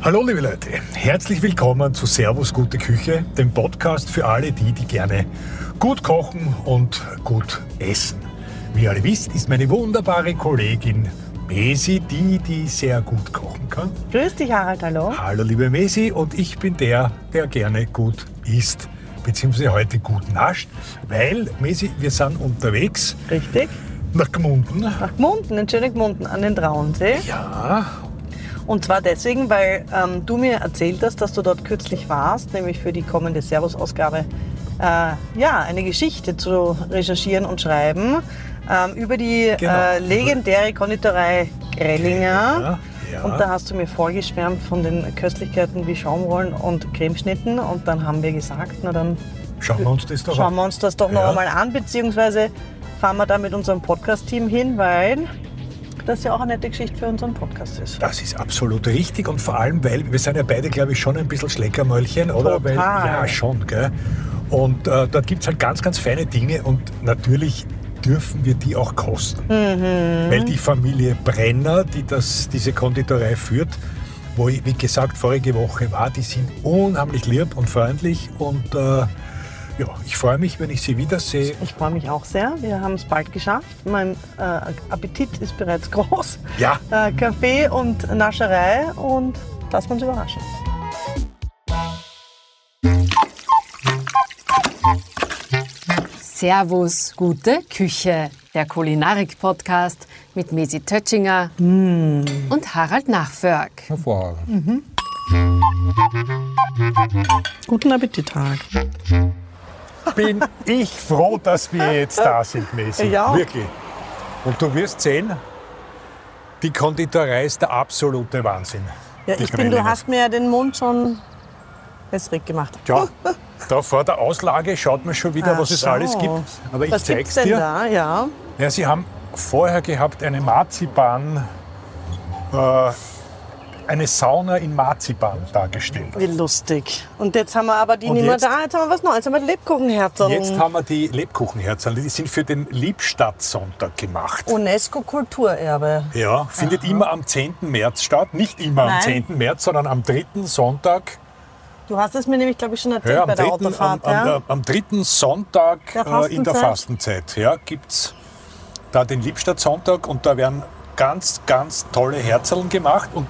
Hallo liebe Leute, herzlich willkommen zu Servus Gute Küche, dem Podcast für alle die, die gerne gut kochen und gut essen. Wie ihr alle wisst, ist meine wunderbare Kollegin Mesi die, die sehr gut kochen kann. Grüß dich Harald, hallo. Hallo liebe Mesi und ich bin der, der gerne gut isst, beziehungsweise heute gut nascht, weil Mesi, wir sind unterwegs Richtig. nach Gmunden. Nach Gmunden, in schönen Gmunden an den Traunsee. Ja, Und zwar deswegen, weil ähm, du mir erzählt hast, dass du dort kürzlich warst, nämlich für die kommende Servus-Ausgabe, äh, ja, eine Geschichte zu recherchieren und schreiben ähm, über die Genau. äh, legendäre Konditorei Grellinger. Ja. Und da hast du mir vorgeschwärmt von den Köstlichkeiten wie Schaumrollen und Cremeschnitten. Und dann haben wir gesagt, na dann schauen wir uns das doch schauen wir uns das doch noch Ja. einmal an, beziehungsweise fahren wir da mit unserem Podcast-Team hin, weil das ja auch eine nette Geschichte für unseren Podcast ist. Das ist absolut richtig und vor allem, weil wir sind ja beide, glaube ich, schon ein bisschen Schleckermäulchen, oder? Total. Weil, ja, schon, gell? Und äh, dort gibt es halt ganz, ganz feine Dinge und natürlich dürfen wir die auch kosten. Mhm. Weil die Familie Brenner, die das, diese Konditorei führt, wo ich, wie gesagt, vorige Woche war, die sind unheimlich lieb und freundlich und äh, ja, ich freue mich, wenn ich sie wiedersehe. Ich freue mich auch sehr. Wir haben es bald geschafft. Mein äh, Appetit ist bereits groß. Ja, Äh, Kaffee und Nascherei und lassen wir uns überraschen. Servus, gute Küche, der Kulinarik-Podcast mit Mesi Tötschinger und Harald Nachförg. Hervorragend. Guten Appetit, Tag. Bin ich froh, dass wir jetzt da sind, Messi. Ja. Wirklich. Und du wirst sehen, die Konditorei ist der absolute Wahnsinn. Ja, ich bin, du hast mir ja den Mund schon wässrig gemacht. Tja, da vor der Auslage schaut man schon wieder, Ach was es so. alles gibt. Aber ich Was zeig's denn dir. da? Ja. Ja, sie haben vorher gehabt eine Marzipan, äh, eine Sauna in Marzipan dargestellt. Wie lustig. Und jetzt haben wir aber die Und nicht mehr jetzt- da. Jetzt haben wir was Neues. Jetzt haben wir Lebkuchenherzen. Jetzt haben wir die Lebkuchenherzen, die sind für den Liebstadtsonntag gemacht. UNESCO-Kulturerbe. Ja, findet immer am 10. März statt. Nicht immer am Nein. 10. März, sondern am 3. Sonntag. Du hast es mir nämlich, glaube ich, schon erzählt Ja, am, bei der 3., Autofahrt. am, ja? am, am 3. Sonntag Der äh, in der Fastenzeit. Ja, gibt es da den Liebstadtsonntag und da werden ganz, ganz tolle Herzerln gemacht. Und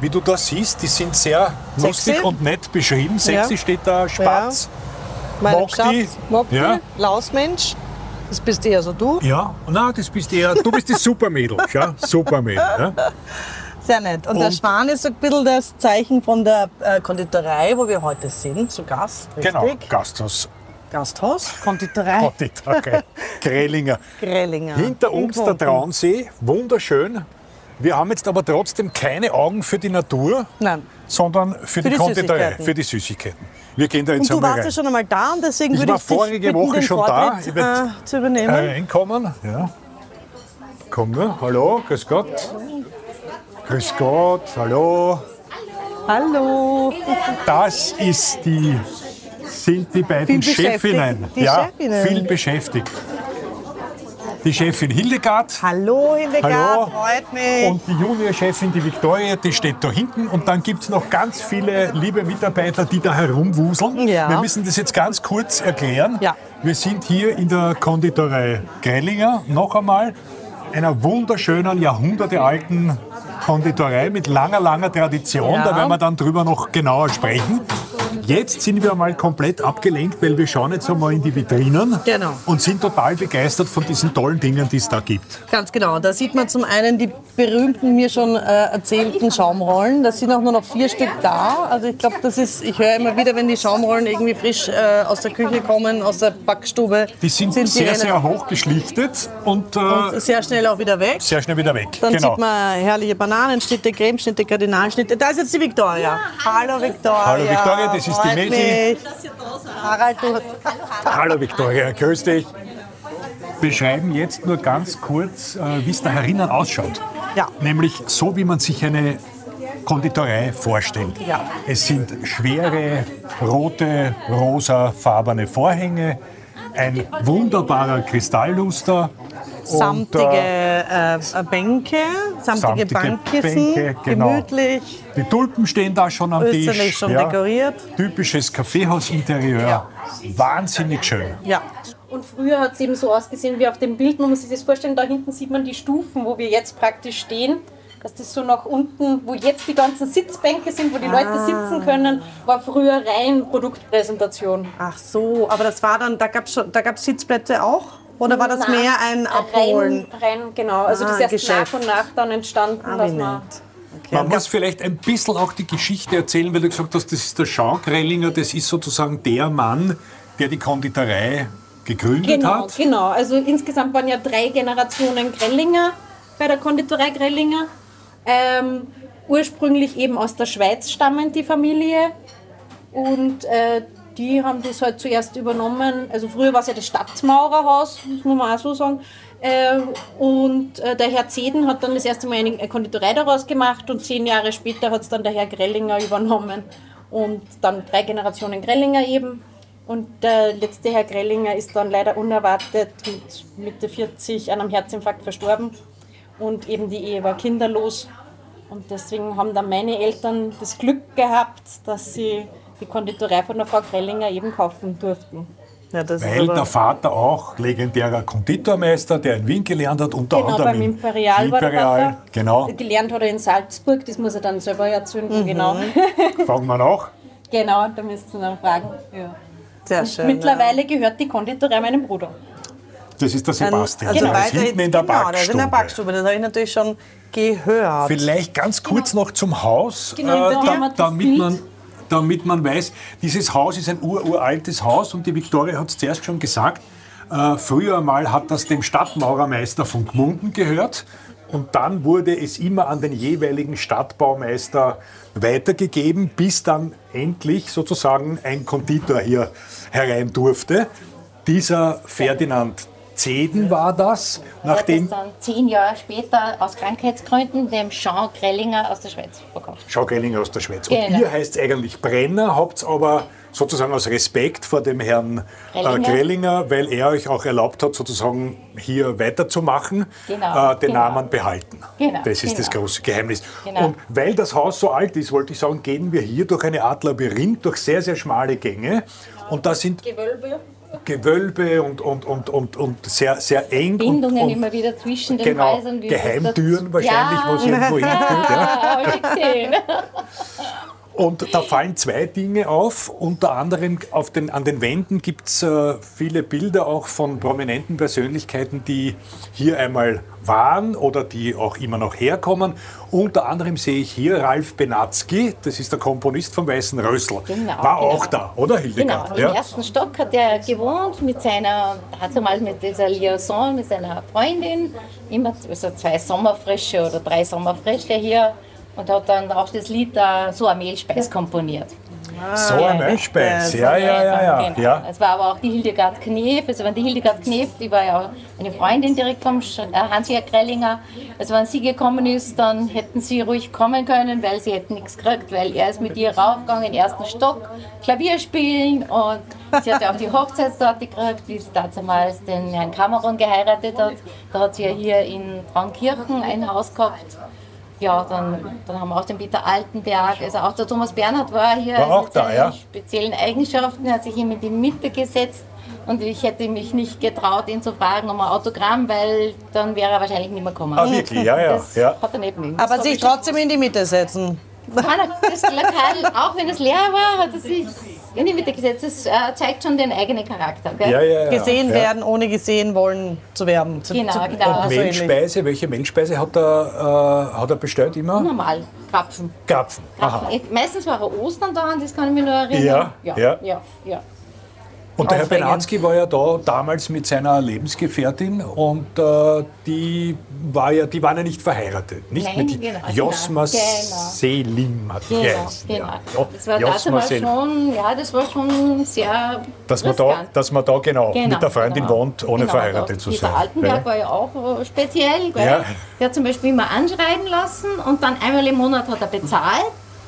wie du da siehst, die sind sehr Sexy. lustig und nett beschrieben. Sexy Ja. steht da, Spatz. Meine Mokti. Schatz, Mokti, Ja. Lausmensch. Das bist eher so du. Ja, na, das bist eher, du bist die Supermädel. Ja? Supermädel. Ja? Sehr nett. Und, der Und- Schwan ist so ein bisschen das Zeichen von der äh, Konditorei, wo wir heute sind, zu Gast. Richtig? Genau, Gasthaus. Gasthaus, Konditorei, Konditorei. Grelinger. Grellinger. Hinter In uns der. Traunsee, wunderschön. Wir haben jetzt aber trotzdem keine Augen für die Natur, Nein. sondern für, die, die Konditorei, für die Süßigkeiten. Wir gehen da jetzt Und du warst rein. ja schon einmal da und deswegen Ich würde war ich dich vorige Woche schon da. Vortritt, Ich werd- äh, zu übernehmen. Reinkommen, ja. Komm nur, hallo, grüß Gott. Grüß Gott, hallo. Hallo. Das ist die, sind die beiden. Chefinnen. Die ja, Chefinnen. viel beschäftigt. Die Chefin Hildegard. Hallo, Hildegard, Hallo. freut mich. Und die Juniorchefin, die Viktoria, die steht da hinten. Und dann gibt es noch ganz viele liebe Mitarbeiter, die da herumwuseln. Ja. Wir müssen das jetzt ganz kurz erklären. Ja. Wir sind hier in der Konditorei Greilinger, noch einmal, einer wunderschönen, jahrhundertealten Konditorei mit langer, langer Tradition. Ja. Da werden wir dann drüber noch genauer sprechen. Jetzt sind wir mal komplett abgelenkt, weil wir schauen jetzt einmal in die Vitrinen Genau. und sind total begeistert von diesen tollen Dingen, die es da gibt. Ganz genau. Da sieht man zum einen die berühmten, mir schon äh, erzählten Schaumrollen. Da sind auch nur noch vier Stück da. Also ich glaube, das ist, ich höre immer wieder, wenn die Schaumrollen irgendwie frisch äh, aus der Küche kommen, aus der Backstube, Die sind, die sehr, rennen sehr hoch geschlichtet und, äh, sehr schnell auch wieder weg. sehr schnell wieder weg. Dann genau. sieht man herrliche Bananenschnitte, Cremeschnitte, Kardinalschnitte. Da ist jetzt die Victoria. Hallo Victoria. Hallo Victoria, das ist die mich. Harald, du Hallo Viktoria, grüß dich. Beschreiben jetzt nur ganz kurz, äh, wie es da herinnen ausschaut. Ja. Nämlich so, wie man sich eine Konditorei vorstellt. Ja. Es sind schwere, rote, rosafarbene Vorhänge, ein wunderbarer Kristallluster, Samtige äh, Bänke, samtige, Samtige Bankkissen, Bänke, genau. gemütlich, Die Tulpen stehen da schon am österlich Tisch. schon dekoriert. Typisches Kaffeehausinterieur. Ja. Wahnsinnig schön. Ja, Und früher hat es eben so ausgesehen wie auf dem Bild. Man muss sich das vorstellen, da hinten sieht man die Stufen, wo wir jetzt praktisch stehen. Dass das so nach unten, wo jetzt die ganzen Sitzbänke sind, wo die Leute Ah. sitzen können, war früher rein Produktpräsentation. ach so, aber das war dann, da gab es da gab's Sitzplätze auch? Oder war das Nein, mehr ein Abholen? Rein, rein genau. Also Ah, das ist erst Geschäft. nach und nach dann entstanden, Ah, dass man. nett. Man muss vielleicht ein bisschen auch die Geschichte erzählen, weil du gesagt hast, das ist der Jean Grellinger, das ist sozusagen der Mann, der die Konditorei gegründet Genau, hat. genau. Also insgesamt waren ja drei Generationen Grellinger bei der Konditorei Grellinger. Ähm, ursprünglich eben aus der Schweiz stammend die Familie. Und äh, die haben das halt zuerst übernommen. Also früher war es ja das Stadtmaurerhaus, muss man auch so sagen. Äh, und äh, der Herr Zeden hat dann das erste Mal eine Konditorei daraus gemacht und zehn Jahre später hat es dann der Herr Grellinger übernommen. Und dann drei Generationen Grellinger eben. Und der letzte Herr Grellinger ist dann leider unerwartet mit Mitte 40 an einem Herzinfarkt verstorben. Und eben die Ehe war kinderlos. Und deswegen haben dann meine Eltern das Glück gehabt, dass sie die Konditorei von der Frau Grellinger eben kaufen durften. Ja, Weil der Vater auch legendärer Konditormeister, der in Wien gelernt hat, unter Genau, anderem beim im Imperial, war der Imperial. Papa. Genau, Gelernt hat er in Salzburg, das muss er dann selber erzünden, genau. fragen wir nach. genau, da müsst ihr dann fragen. Ja. Sehr schön. Mittlerweile gehört die Konditorei meinem Bruder. Das ist der ja. Sebastian, also der ist weiterhin- hinten in der genau, der ist in der Backstube. Backstube. Das habe ich natürlich schon gehört. Vielleicht ganz kurz noch zum Haus, Genau, da wir das damit, Bild. man, damit man weiß, dieses Haus ist ein ururaltes Haus und die Viktoria hat es zuerst schon gesagt. Äh, früher mal hat das dem Stadtmaurermeister von Gmunden gehört und dann wurde es immer an den jeweiligen Stadtbaumeister weitergegeben, bis dann endlich sozusagen ein Konditor hier herein durfte. Dieser Ferdinand Zeden war das, nachdem Er hat es dann zehn Jahre später aus Krankheitsgründen dem Jean Grellinger aus der Schweiz verkauft. Schau Gellinger aus der Schweiz. Und Genau. ihr heißt eigentlich Brenner, habt aber sozusagen aus Respekt vor dem Herrn Grellinger, äh, Grellinger. Grellinger weil er euch auch erlaubt hat, sozusagen hier weiterzumachen, Genau, äh, den genau. Namen behalten. Genau, das ist das genau. große Geheimnis. Genau. Und weil das Haus so alt ist, wollte ich sagen, gehen wir hier durch eine Art Labyrinth, durch sehr, sehr schmale Gänge. Und da sind Gewölbe. Gewölbe und, und, und, und, und sehr, sehr eng. Bindungen und, und immer wieder zwischen den Genau, Häusern. Geheimtüren wahrscheinlich, ja, wo es irgendwo hinführt. Ja. Ja, habe ich gesehen. Und da fallen zwei Dinge auf. Unter anderem auf den, an den Wänden gibt es äh, viele Bilder auch von prominenten Persönlichkeiten, die hier einmal waren oder die auch immer noch herkommen. Unter anderem sehe ich hier Ralf Benatzky, das ist der Komponist vom Weißen Rössl. Genau, War auch genau. da, oder Genau, Hildegard? im ersten Stock hat er gewohnt mit seiner, hat mal mit dieser Liaison, mit seiner Freundin, immer also zwei Sommerfrische oder drei Sommerfrische hier und hat dann auch das Lied da So eine Mehlspeis komponiert. So ein Milchspeis, ja, ja, ja, ja. Genau. ja. Es war aber auch die Hildegard Knef. Also wenn die Hildegard Knef, die war ja eine Freundin direkt vom äh, Hans-Jörg Grellinger. Also wenn sie gekommen ist, dann hätten sie ruhig kommen können, weil sie hätten nichts gekriegt, weil er ist mit ihr raufgegangen in den ersten Stock, Klavier spielen und sie hat ja auch die Hochzeitstorte gekriegt, wie sie damals den Herrn Cameron geheiratet hat. Da hat sie ja hier in Traunkirchen ein Haus gehabt. Ja, dann, dann haben wir auch den Peter Altenberg, also auch der Thomas Bernhard war hier War auch mit da, seinen ja. speziellen Eigenschaften. Er hat sich ihm in die Mitte gesetzt und ich hätte mich nicht getraut, ihn zu fragen um ein Autogramm, weil dann wäre er wahrscheinlich nicht mehr gekommen. Ah, wirklich, ja, ja. Das ja. hat er nicht mögen. Aber sich trotzdem in die Mitte setzen. Nein, Das Lokal, auch wenn es leer war, hat er sich in die Mitte gesetzt. Das äh, zeigt schon den eigenen Charakter. Gell? Ja, ja, ja. Gesehen ja. werden, ohne gesehen wollen zu werden. Zu, Genau, zu, genau. ähnlich. Mehlspeise, welche Mehlspeise hat er, äh, hat er bestellt immer? Normal, Krapfen. Karpfen. Aha. Krapfen. Meistens war er Ostern da, an das kann ich mich nur erinnern. Ja, ja. ja, ja. ja. Und der Herr. Benatzky war ja da damals mit seiner Lebensgefährtin und äh, die, war ja, die waren ja nicht verheiratet. Nicht Nein, mit genau, Josma genau. Selim hat Genau, geheißen. genau. Ja. Ja, Das war Josma Selim. schon, ja, das war schon sehr Dass man, da, dass man da genau, Genau, mit der Freundin genau. wohnt, ohne Genau, verheiratet zu sein. Altenberg Ja. war ja auch äh, speziell. Gell? Ja. Der hat zum Beispiel immer anschreiben lassen und dann einmal im Monat hat er bezahlt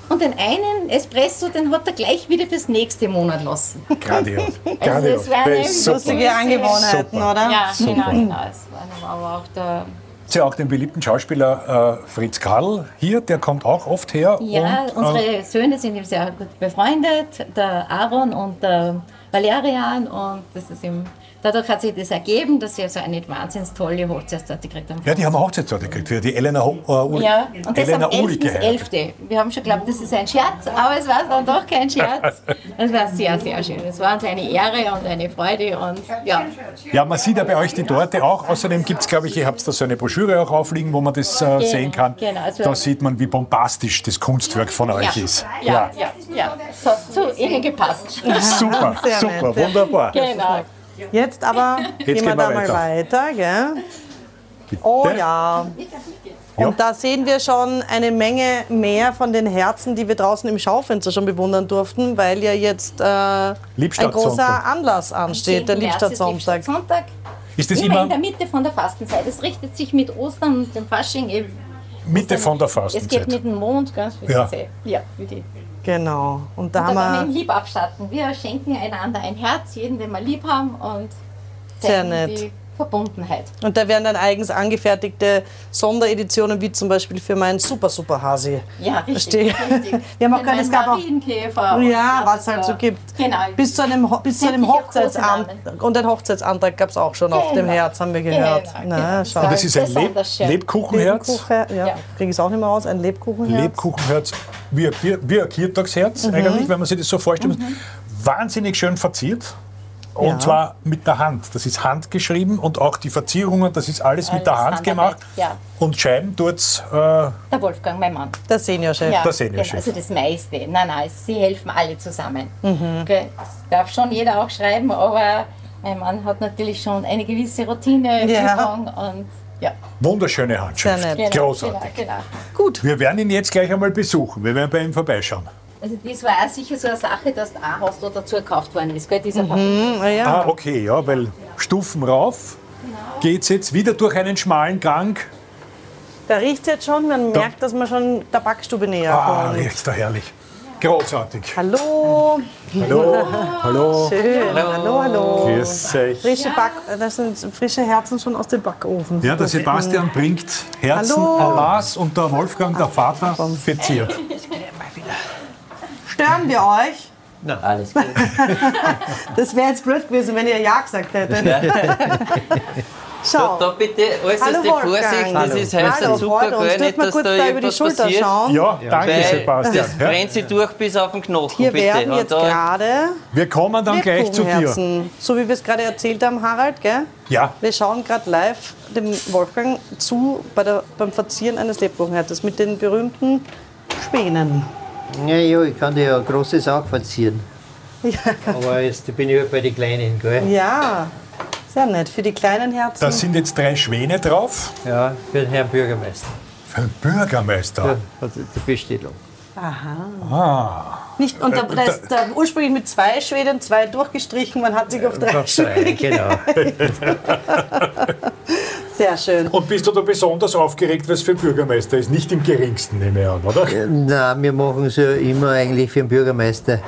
Und den einen Espresso, den hat er gleich wieder fürs nächste Monat lassen. Grandios. Also ist super. Lustige Angewohnheiten, Super. oder? Ja, genau, genau. Es war aber auch der Sie auch den beliebten Schauspieler äh, Fritz Karl hier, der kommt auch oft her. Ja, und, äh, unsere Söhne sind ihm sehr gut befreundet, der Aaron und der Valerian. Und das ist ihm, dadurch hat sich das ergeben, dass sie so eine wahnsinnig tolle Hochzeitstorte gekriegt haben. ja, die haben eine Hochzeitstorte gekriegt für die Elena, Ho- äh, Ul Ja, und das Elena am 11. Uli bis geheiratet. 11. Wir haben schon geglaubt, das ist ein Scherz, aber es war dann doch kein Scherz. Es war sehr, sehr schön. Es war uns eine Ehre und eine Freude und ja. Ja, man sieht ja bei euch die Torte auch. Außerdem gibt es, glaube ich, ihr habt da so eine Broschüre auch aufliegen, wo man das äh, sehen kann. genau. Also- da sieht man, wie bombastisch das Kunstwerk von euch Ja, ist. ja, ja, ja. Es hat zu ihnen gepasst. Super, super, wunderbar. Genau. Jetzt aber Jetzt gehen wir gehen wir da mal weiter. weiter, gell? Oh ja. Ja. Und da sehen wir schon eine Menge mehr von den Herzen, die wir draußen im Schaufenster schon bewundern durften, weil ja jetzt äh, ein großer Anlass ansteht, der 10. März ist Liebstadtsonntag. Liebstadtsonntag. Ist das Immer immer in der Mitte von der Fastenzeit. Es richtet sich mit Ostern und dem Fasching eben. Mitte von der Es geht Fastenzeit? mit dem Mond, ganz wie Ja. Sie- ja wie die. Genau. Und da Da wollen wir haben ihn wir lieb abstatten. Wir schenken einander ein Herz, jeden, den wir lieb haben und Sehr nett. Verbundenheit. und da werden dann eigens angefertigte Sondereditionen, wie zum Beispiel für meinen Super Super Hasi. Ja, Verstehe. richtig. richtig. Wir haben auch keine- es gab auch-. Ja, was das halt so gibt. Genau. Bis zu einem, bis zu einem. Kosenamen. Und ein Hochzeitsantrag gab es auch schon auf dem Genau. Herz, haben wir gehört. Genau, Na, genau. schau. Und das ist ein Leb. Lebkuchenherz. Lebkuchen, ja. Ja. Kriege ich es auch nicht mehr raus. Ein Lebkuchenherz. Lebkuchenherz, wie ein, wie ein Kirtagsherz Mhm. eigentlich, wenn man sich das so vorstellt. Wahnsinnig schön verziert. Und Ja. zwar mit der Hand. Das ist handgeschrieben und auch die Verzierungen, das ist alles, mit der Alles Hand gemacht. ja. Und Scheiben tut's. Äh, Der Wolfgang, mein Mann. Der Seniorchef. Ja, Der Seniorchef. genau, also das meiste. Nein, nein, sie helfen alle zusammen. Mhm. Das darf schon jeder auch schreiben, aber mein Mann hat natürlich schon eine gewisse Routine, Ja. Und ja. wunderschöne Handschrift. Genau, Großartig. Genau, genau. Gut. Wir werden ihn jetzt gleich einmal besuchen. Wir werden bei ihm vorbeischauen. Also das war auch sicher so eine Sache, dass ein Haus da dazu gekauft worden ist, gell, dieser Mhm, ah, ja. Ah, okay, ja, weil Stufen rauf geht's jetzt wieder durch einen schmalen Gang. Da riecht es jetzt schon. Man Da- merkt, dass man schon der Backstube näher Ah, kommt. riecht's da herrlich. Großartig. Hallo. Hallo, hallo. Schön. Hallo, hallo. Grüß euch. Frische Back, das sind frische Herzen schon aus dem Backofen. Ja, der Sebastian bringt Herzen Hallo. masse und der Wolfgang, der Vater, verziert. Stören wir euch? Na, alles gut. Das wäre jetzt blöd gewesen, wenn ihr Ja gesagt hättet. Schau. Da bitte äußerste Hallo, Wolfgang. Vorsicht, das ist Hallo, heißer freut Zucker, uns. gell? Nicht, wir dass kurz da da über die irgendwas Schulter passiert. schauen? Ja, danke Weil Sebastian. das Ja. brennt sie durch bis auf den Knochen, Hier bitte. werden jetzt da- gerade Wir kommen dann gleich zu dir. So wie wir es gerade erzählt haben, Harald, gell? Ja, Wir schauen gerade live dem Wolfgang zu bei der, beim Verzieren eines Lebkuchenherzes mit den berühmten Spänen. Ja, ja, ich kann dir ja ein großes auch verzieren. Ja. Aber jetzt bin ich halt bei den Kleinen, gell? ja, sehr nett. Für die kleinen Herzen. da sind jetzt drei Schwäne drauf. Ja, für den Herrn Bürgermeister. Für den Bürgermeister. Ja, hat die Bestellung. Nicht, und da, da ist da ursprünglich mit zwei Schweden, zwei durchgestrichen, man hat sich auf drei Auf drei, Schweden. genau. Sehr schön. Und bist du da besonders aufgeregt, was für ein Bürgermeister ist? Nicht im geringsten, nehme ich an, oder? Nein, wir machen es ja immer eigentlich für den Bürgermeister.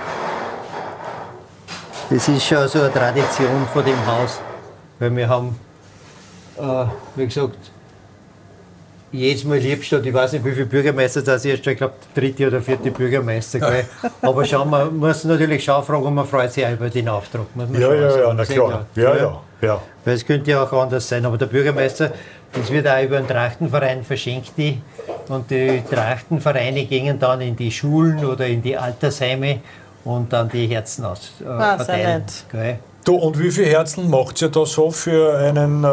Das ist schon so eine Tradition von dem Haus. Weil wir haben, äh, wie gesagt, jedes Mal Liebstadt, ich weiß nicht, wie viele Bürgermeister das ist, ich glaube, der dritte oder vierte Bürgermeister. Gell? Aber schauen, man muss natürlich schon fragen, und man freut sich auch über den Auftrag. Muss man Ja, schon ja, sagen. ja, na klar. Ja, ja, ja. weil es könnte ja auch anders sein. Aber der Bürgermeister, das wird auch über den Trachtenverein verschenkt. Die, und die Trachtenvereine gingen dann in die Schulen oder in die Altersheime und dann die Herzen aus äh, Ah, sehr verteilen. Gell? Du, und wie viele Herzen macht ihr da so für einen, äh,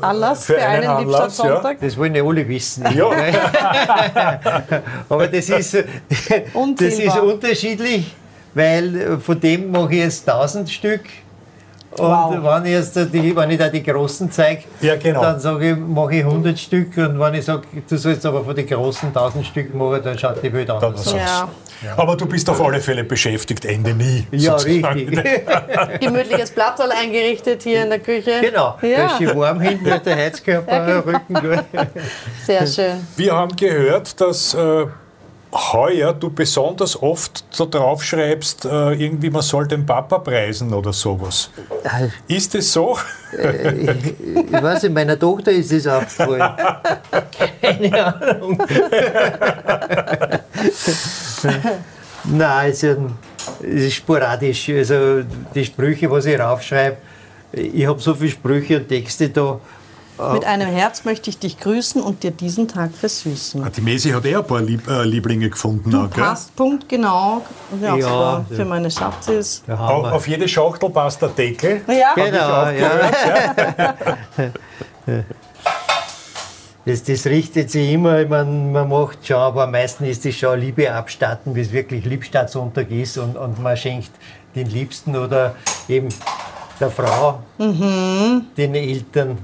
Anlass für, einen Anlass, Liebstadtsonntag? Das wollen ja alle wissen. Ja. Aber das ist, das ist unterschiedlich, weil von dem mache ich jetzt 1000 Stück. Und Wow. wenn ich, jetzt die, wenn ich da die großen zeige, Ja, genau. dann sage ich, mache ich 100 Stück. Und wenn ich sage, du sollst aber von den großen 1000 Stück machen, dann schaut die Welt anders aus. Ja. Aber du bist auf alle Fälle beschäftigt, Ende nie. Ja, sozusagen. richtig. Gemütliches Platzl eingerichtet hier in der Küche. genau. Da ist Ja, schön warm hinten, der Heizkörper, Ja, genau. Rücken. sehr schön. Wir haben gehört, dass äh, heuer du besonders oft da drauf schreibst, äh, irgendwie man soll den Papa preisen oder sowas. Ist es so? Ich weiß nicht, meiner Tochter ist es aufgefallen. Keine Ahnung. Nein, es ist, ein- es ist sporadisch. Also die Sprüche, was ich raufschreibe, ich habe so viele Sprüche und Texte da. Mit einem Herz möchte ich dich grüßen und dir diesen Tag versüßen. Die Mesi hat eh ein paar Lieb äh, Lieblinge gefunden. auch, gell? Passt Punkt genau. Ja, Ja, für meine Schatzes. Da Au- haben wir. Auf jede Schachtel passt der Deckel. Ja, Genau, ja. Das, das richtet sich immer, man, man macht schon, aber am meisten ist es schon Liebe abstatten, bis wirklich Liebstattssonntag ist und, und man schenkt den Liebsten oder eben der Frau, den Eltern,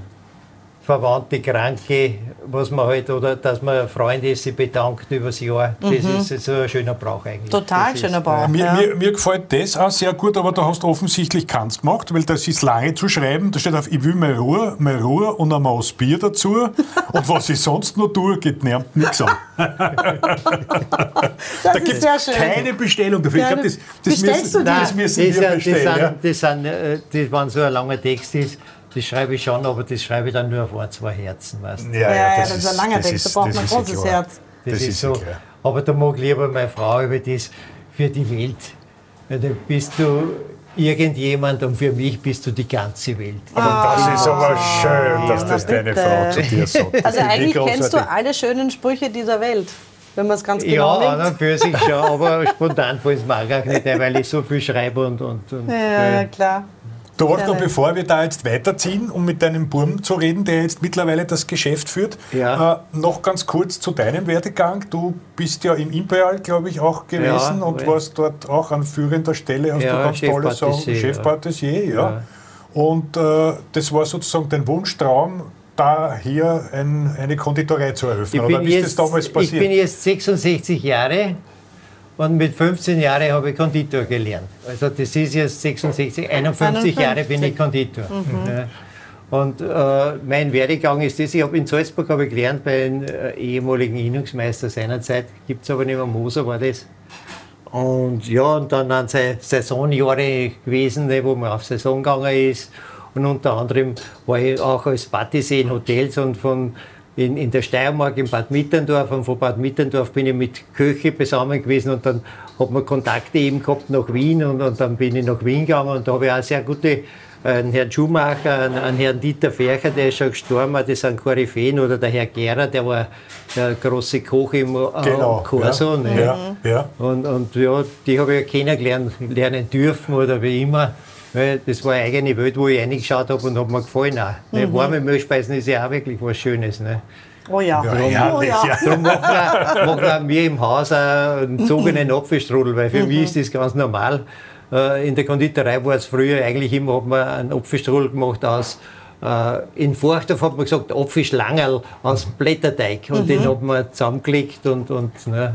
Verwandte, Kranke, was man halt, oder dass man Freunde sich bedankt über das Jahr. Das ist so ein schöner Brauch eigentlich. total das schöner ist, Bauch. Mir, Ja. mir, mir gefällt das auch sehr gut, aber da hast du offensichtlich keins gemacht, weil das ist lange zu schreiben. Da steht auf, ich will meine Ruhe, meine Ruhe und ein Maß Bier dazu. Und was ich sonst noch tue, geht niemand nichts an. Das Da ist gibt sehr es schön. keine Bestellung dafür. Ich Keine- glaube, das, das, Bestellst müssen, das müssen das, wir sind- bestellen. das, ja. sind, das, sind, äh, das, wenn so ein langer Text ist, das schreibe ich schon, aber das schreibe ich dann nur auf ein, zwei Herzen. Weißt? du. Ja, ja, das ist ein langer Text, da braucht man ein ja großes klar. Herz. Das, Das ist, ist so. ja klar. Aber da mag lieber meine Frau über das für die Welt. Weil da bist du irgendjemand und für mich bist du die ganze Welt. Aber das ist aber schön, dass das deine bitte. Frau zu dir sagt. Das Also eigentlich kennst du alle schönen Sprüche dieser Welt, wenn man es ganz genau ja, an nimmt. und für sich schon, aber spontan fällt es mir auch gar nicht ein, weil ich so viel schreibe und. und, und Ja, äh, klar. Du Gerne. bevor wir da jetzt weiterziehen, um mit deinem Burm zu reden, der jetzt mittlerweile das Geschäft führt, Ja. äh, noch ganz kurz zu deinem Werdegang. Du bist ja im Imperial, glaube ich, auch gewesen Ja, und ja. warst dort auch an führender Stelle, hast Ja, du ganz tolle Sachen, Chefpatissier, ja. Und äh, das war sozusagen dein Wunschtraum, da hier ein, eine Konditorei zu eröffnen. Ich Oder wie ist das damals ich passiert? bin jetzt 66 Jahre und mit 15 Jahren habe ich Konditor gelernt. Also das ist jetzt 66, 51, Jahre bin ich 51. Konditor. Ja. Und äh, mein Werdegang ist das, ich habe in Salzburg habe ich gelernt bei einem äh, ehemaligen Innungsmeister seinerzeit, gibt es aber nicht mehr, Moser war das. Und ja, und dann an seine Saisonjahre gewesen, ne, wo man auf Saison gegangen ist. Und unter anderem war ich auch als Patissier in Hotels und von in, in der Steiermark, in Bad Mitterndorf. Und von Bad Mitterndorf bin ich mit Köche zusammen gewesen und dann hat man Kontakte eben gehabt nach Wien und, und dann bin ich nach Wien gegangen und da habe ich auch sehr gute äh, einen Herrn Schumacher, einen, einen Herrn Dieter Fercher, der ist schon gestorben, das sind Koryphäen, oder der Herr Gera, der war der große Koch im äh, genau. Corso. ja. ne? Ja, ja. Und, und ja, die habe ich ja kennengelernt lernen dürfen oder wie immer. Weil das war eine eigene Welt, wo ich reingeschaut habe und hat mir gefallen auch. Ne, warme Mehlspeisen ist ja auch wirklich was Schönes. Ne? Oh ja. Ja, oh herrlich, ja. ja. Darum machen wir, machen wir im Haus auch einen gezogenen Apfelstrudel, weil für mich ist das ganz normal. Äh, In der Konditorei war es früher eigentlich immer, hat man einen Apfelstrudel gemacht aus, äh, in Forchdorf hat man gesagt, Apfelschlangerl aus Blätterteig und den hat man zusammengelegt und, und ne.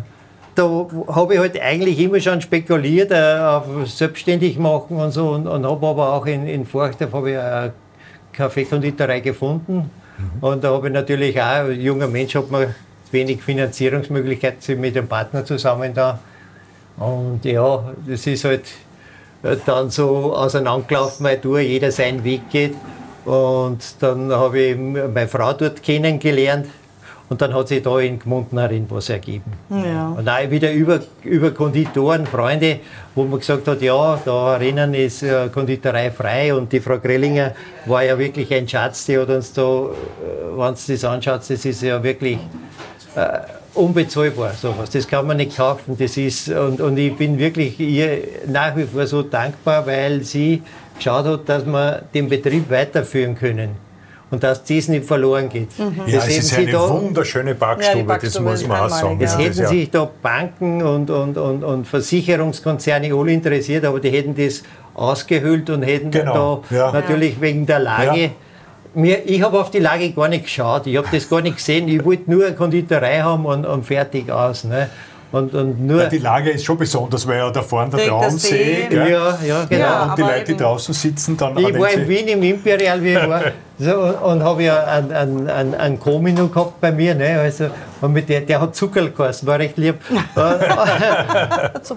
Da habe ich halt eigentlich immer schon spekuliert äh, auf selbstständig machen und so und, und habe aber auch in, in Forchdorf habe ich eine Kaffeekonditorei gefunden und da habe ich natürlich auch, als junger Mensch hat man wenig Finanzierungsmöglichkeiten, mit einem Partner zusammen da und ja, das ist halt äh, dann so auseinandergelaufen, weil durch jeder seinen Weg geht. Und dann habe ich meine Frau dort kennengelernt. Und dann hat sich da in Gmundnerin was ergeben. Ja. Und auch wieder über, über Konditoren, Freunde, wo man gesagt hat, ja, da drinnen ist äh, Konditorei frei. Und die Frau Grellinger war ja wirklich ein Schatz, die hat uns da, äh, wenn du das anschaut, das ist ja wirklich äh, unbezahlbar, sowas. Das kann man nicht kaufen. Das ist, und, und ich bin wirklich ihr nach wie vor so dankbar, weil sie geschaut hat, dass wir den Betrieb weiterführen können. Und dass das nicht verloren geht. Ja, Das es ist sie eine da- wunderschöne Backstube, Ja, die das muss man auch sagen. ja. es Das hätten ja- sich da Banken und, und, und, und Versicherungskonzerne alle interessiert, aber die hätten das ausgehöhlt und hätten Genau, da ja. natürlich wegen der Lage. Ja. Mir, ich habe auf die Lage gar nicht geschaut, ich habe das gar nicht gesehen. Ich wollte nur eine Konditorei haben und, und fertig aus. Ne? Und, und nur, Ja, die Lage ist schon besonders, weil ja da vorne der Der- der Traumsee, See. gell? ja, ja, genau. Ja, und die Leute, die draußen sitzen, dann Ich war in. Wien im Imperial, wie ich war, so, und, habe ja einen, einen, einen, einen Co-Menü gehabt bei mir. Ne? Also, Und mit der, der hat Zuckerl geheißen, war recht lieb.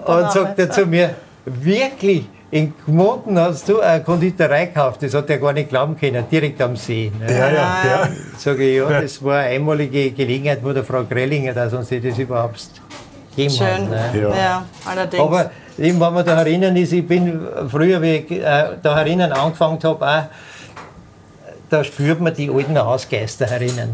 Und sagt er zu mir, wirklich, in Gmunden hast du eine Konditorei gekauft. Das hat er gar nicht glauben können, direkt am See. Ne? Ja, ja, ja. Sage ich, ja, das war eine einmalige Gelegenheit, wo der Frau Grellinger, dass uns das überhaupt gegeben Schön. hat. Ne? Ja. Ja, allerdings. Aber eben, wenn man da herinnen ist, ich bin früher, wie ich äh, da herinnen angefangen habe, auch, da spürt man die alten Hausgeister herinnen.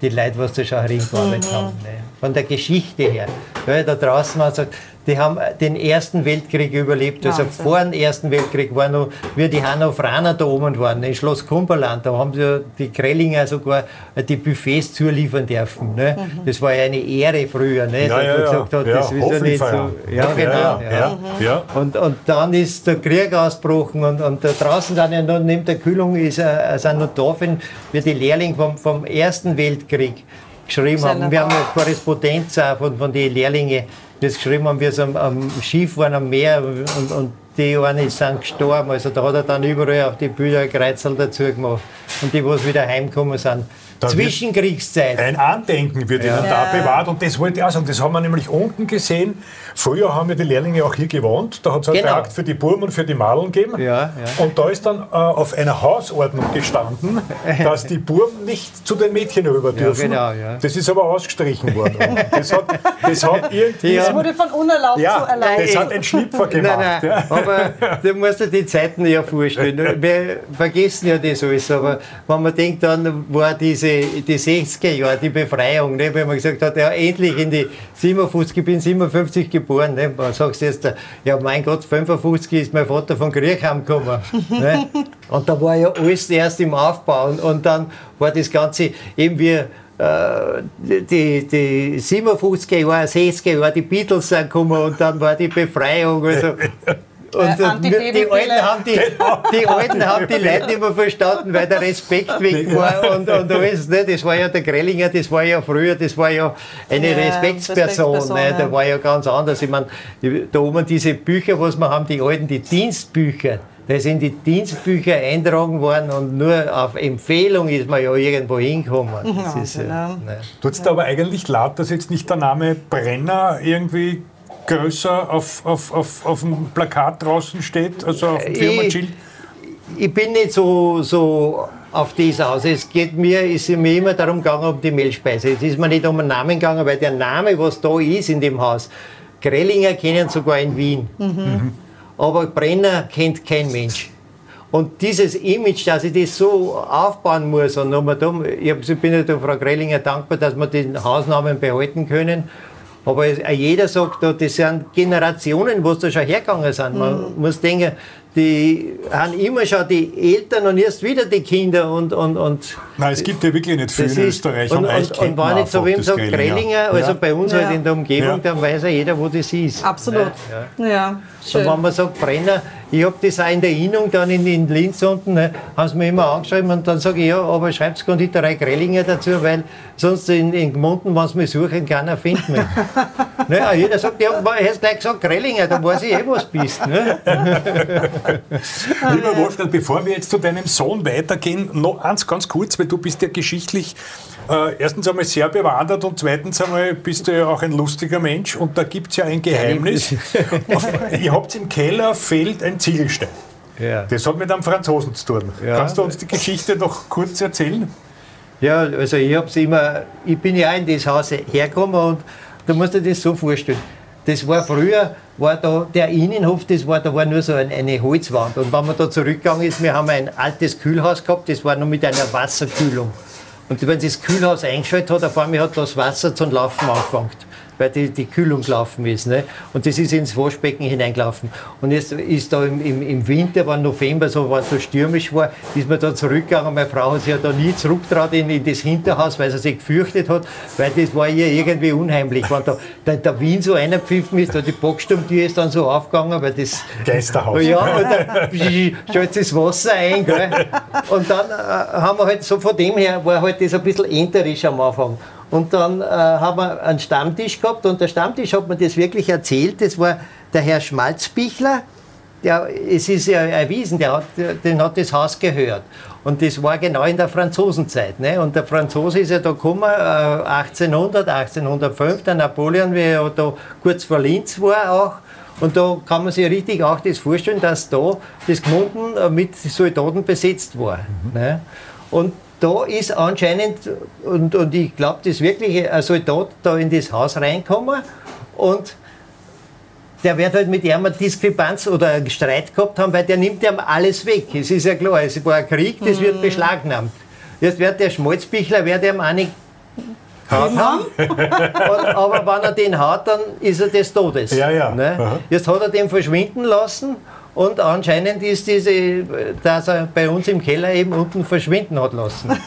Die Leute, was da schon heringearbeitet haben. Ne? Von der Geschichte her. Weil da draußen man sagt, die haben den Ersten Weltkrieg überlebt. Also Wahnsinn. vor dem Ersten Weltkrieg war noch, wie die Hannoveraner da oben waren, in Schloss Kumperland, da haben die, die Grellinger sogar die Buffets zuliefern dürfen. Ne? Das war ja eine Ehre früher. Ne? Ja, dass ja, man ja. gesagt hat, Ja, das ist ja nicht so. Ja, genau. ja, ja, ja. Und, und dann ist der Krieg ausgebrochen und, und da draußen dann ja noch neben der Kühlung ist, äh, sind noch da, wenn wir die Lehrlinge vom, vom Ersten Weltkrieg geschrieben haben. Wir haben eine Korrespondenz auch von, von den Lehrlingen, das geschrieben haben, wie sie am, am Schiff waren am Meer und, und die einen sind gestorben. Also da hat er dann überall auf die Bilder ein Kreuzel dazu gemacht. Und die, was wieder heimgekommen sind. Da Zwischenkriegszeit. Ein Andenken wird ihnen da bewahrt und das wollte ich auch sagen, das haben wir nämlich unten gesehen. Früher haben ja die Lehrlinge auch hier gewohnt, da hat es einen Genau. Trakt für die Burm und für die Madeln gegeben. Ja, ja. Und da ist dann äh, auf einer Hausordnung gestanden, dass die Burm nicht zu den Mädchen rüber dürfen. genau, ja. Das ist aber ausgestrichen worden. Das hat, das hat irgendwie... Ja. das wurde von unerlaubt Ja, zu erlaubt. das hat ein Schlüpfer gemacht. Nein, nein, ja. aber du musst dir die Zeiten ja vorstellen. Wir vergessen ja das alles, aber wenn man denkt, dann war diese, die 60er Jahre, die Befreiung, ne, wenn man gesagt hat, ja endlich in die 57, ich bin 57 geboren, ne, man sagst jetzt, ja mein Gott, 55 ist mein Vater von Krieg heimgekommen. Ne, und da war ja alles erst im Aufbau und, und dann war das Ganze eben wie äh, die, die 57er Jahre, 60er Jahre, die Beatles sind gekommen und dann war die Befreiung. Also, und Äh, die. Alten haben die, die Alten haben die Leute nicht mehr verstanden, weil der Respekt weg war und, und alles. Ne? Das war ja der Grellinger, das war ja früher, das war ja eine Ja, Respektsperson. Respektsperson, ne? ja. Der war ja ganz anders. Ich meine, da oben diese Bücher, was wir haben, die alten, die Dienstbücher. Da sind die Dienstbücher eintragen worden und nur auf Empfehlung ist man ja irgendwo hingekommen. Das ist, Wahnsinn, ja. ne. Tut's da aber eigentlich leid, dass jetzt nicht der Name Brenner irgendwie größer auf, auf, auf, auf dem Plakat draußen steht, also auf dem Ich- Firmenschild? ich bin nicht so, so auf das aus. Es geht mir, ist mir immer darum gegangen, um die Mehlspeise. Es ist mir nicht um den Namen gegangen, weil der Name, was da ist in dem Haus, Grellinger kennen sogar in Wien. Aber Brenner kennt kein Mensch. Und dieses Image, dass ich das so aufbauen muss, und nochmal da, ich ich bin ja der Frau Grellinger dankbar, dass wir den Hausnamen behalten können. Aber es- jeder sagt, da, das sind Generationen, wo da schon hergegangen sind. Man muss denken, die haben immer schon die Eltern und erst wieder die Kinder und, und, und Nein, es gibt ja wirklich nicht viel das in ist, Österreich. und, und, und man wenn ich so wem das sage, Grellinger, also Ja. bei uns Ja. halt in der Umgebung, Ja. dann weiß ja jeder, wo das ist. Absolut. Ja, Und schön. wenn man sagt Brenner, ich habe das auch in der Erinnerung dann in, in Linz unten, ne, haben sie mir immer angeschrieben und dann sage ich, ja, aber schreibt Konditorei Grellinger dazu, weil sonst in, in Gmunden, wenn sie mich suchen, keiner findet mich. ne, ja, jeder sagt, ja, man hätte gleich gesagt Grellinger, dann weiß ich eh, was du bist. Ne? Lieber Wolfgang, bevor wir jetzt zu deinem Sohn weitergehen, noch eins ganz kurz, weil du bist ja geschichtlich äh, erstens einmal sehr bewandert und zweitens einmal bist du ja auch ein lustiger Mensch und da gibt es ja ein Geheimnis. Auf, ihr habt im Keller fehlt ein Ziegelstein. Ja. Das hat mit einem Franzosen zu tun. Ja. Kannst du uns die Geschichte noch kurz erzählen? Ja, also ich hab's immer, ich bin ja auch in das Haus hergekommen und du musst dir das so vorstellen. Das war früher, war da der Innenhof, das war, da war nur so ein, eine Holzwand. Und wenn man da zurückgegangen ist, wir haben ein altes Kühlhaus gehabt, das war noch mit einer Wasserkühlung. Und wenn das Kühlhaus eingeschaltet hat, auf einmal hat das Wasser zum Laufen angefangen, weil die, die Kühlung gelaufen ist. Ne? Und das ist ins Waschbecken hineingelaufen. Und jetzt ist da im, im, im Winter, wenn November so, es so stürmisch war, ist man da zurückgegangen. Meine Frau hat sich ja da nie zurückgetraut in, in das Hinterhaus, weil sie sich gefürchtet hat, weil das war ihr irgendwie unheimlich. Wenn da der, der Wien so eingepfiffen ist, da die Bocksturmtür ist dann so aufgegangen, weil das Geisterhaus. ja, und dann schaltet das Wasser ein. Gell? Und dann äh, haben wir halt so von dem her, war halt das ein bisschen enterisch am Anfang. Und dann äh, haben wir einen Stammtisch gehabt und der Stammtisch hat mir das wirklich erzählt. Das war der Herr Schmalzbichler, der, es ist ja erwiesen, der hat, den hat das Haus gehört. Und das war genau in der Franzosenzeit. Ne? Und der Franzose ist ja da gekommen, äh, 1800, 1805, der Napoleon, wie er da kurz vor Linz war auch. Und da kann man sich richtig auch das vorstellen, dass da das Gmunden äh, mit Soldaten besetzt war. Ne? Und da ist anscheinend, und, und ich glaube, das wirklich ein Soldat da in das Haus reinkommen und der wird halt mit ihm eine Diskrepanz oder einen Streit gehabt haben, weil der nimmt ihm alles weg. Es ist ja klar, es war ein Krieg, das wird beschlagnahmt. Jetzt wird der Schmalzbichler, wird ihm auch nicht gehauen haben. Und, aber wenn er den hat, dann ist er des Todes. Ja, ja. Ne? Jetzt hat er den verschwinden lassen und anscheinend ist diese, dass er bei uns im Keller eben unten verschwinden hat lassen.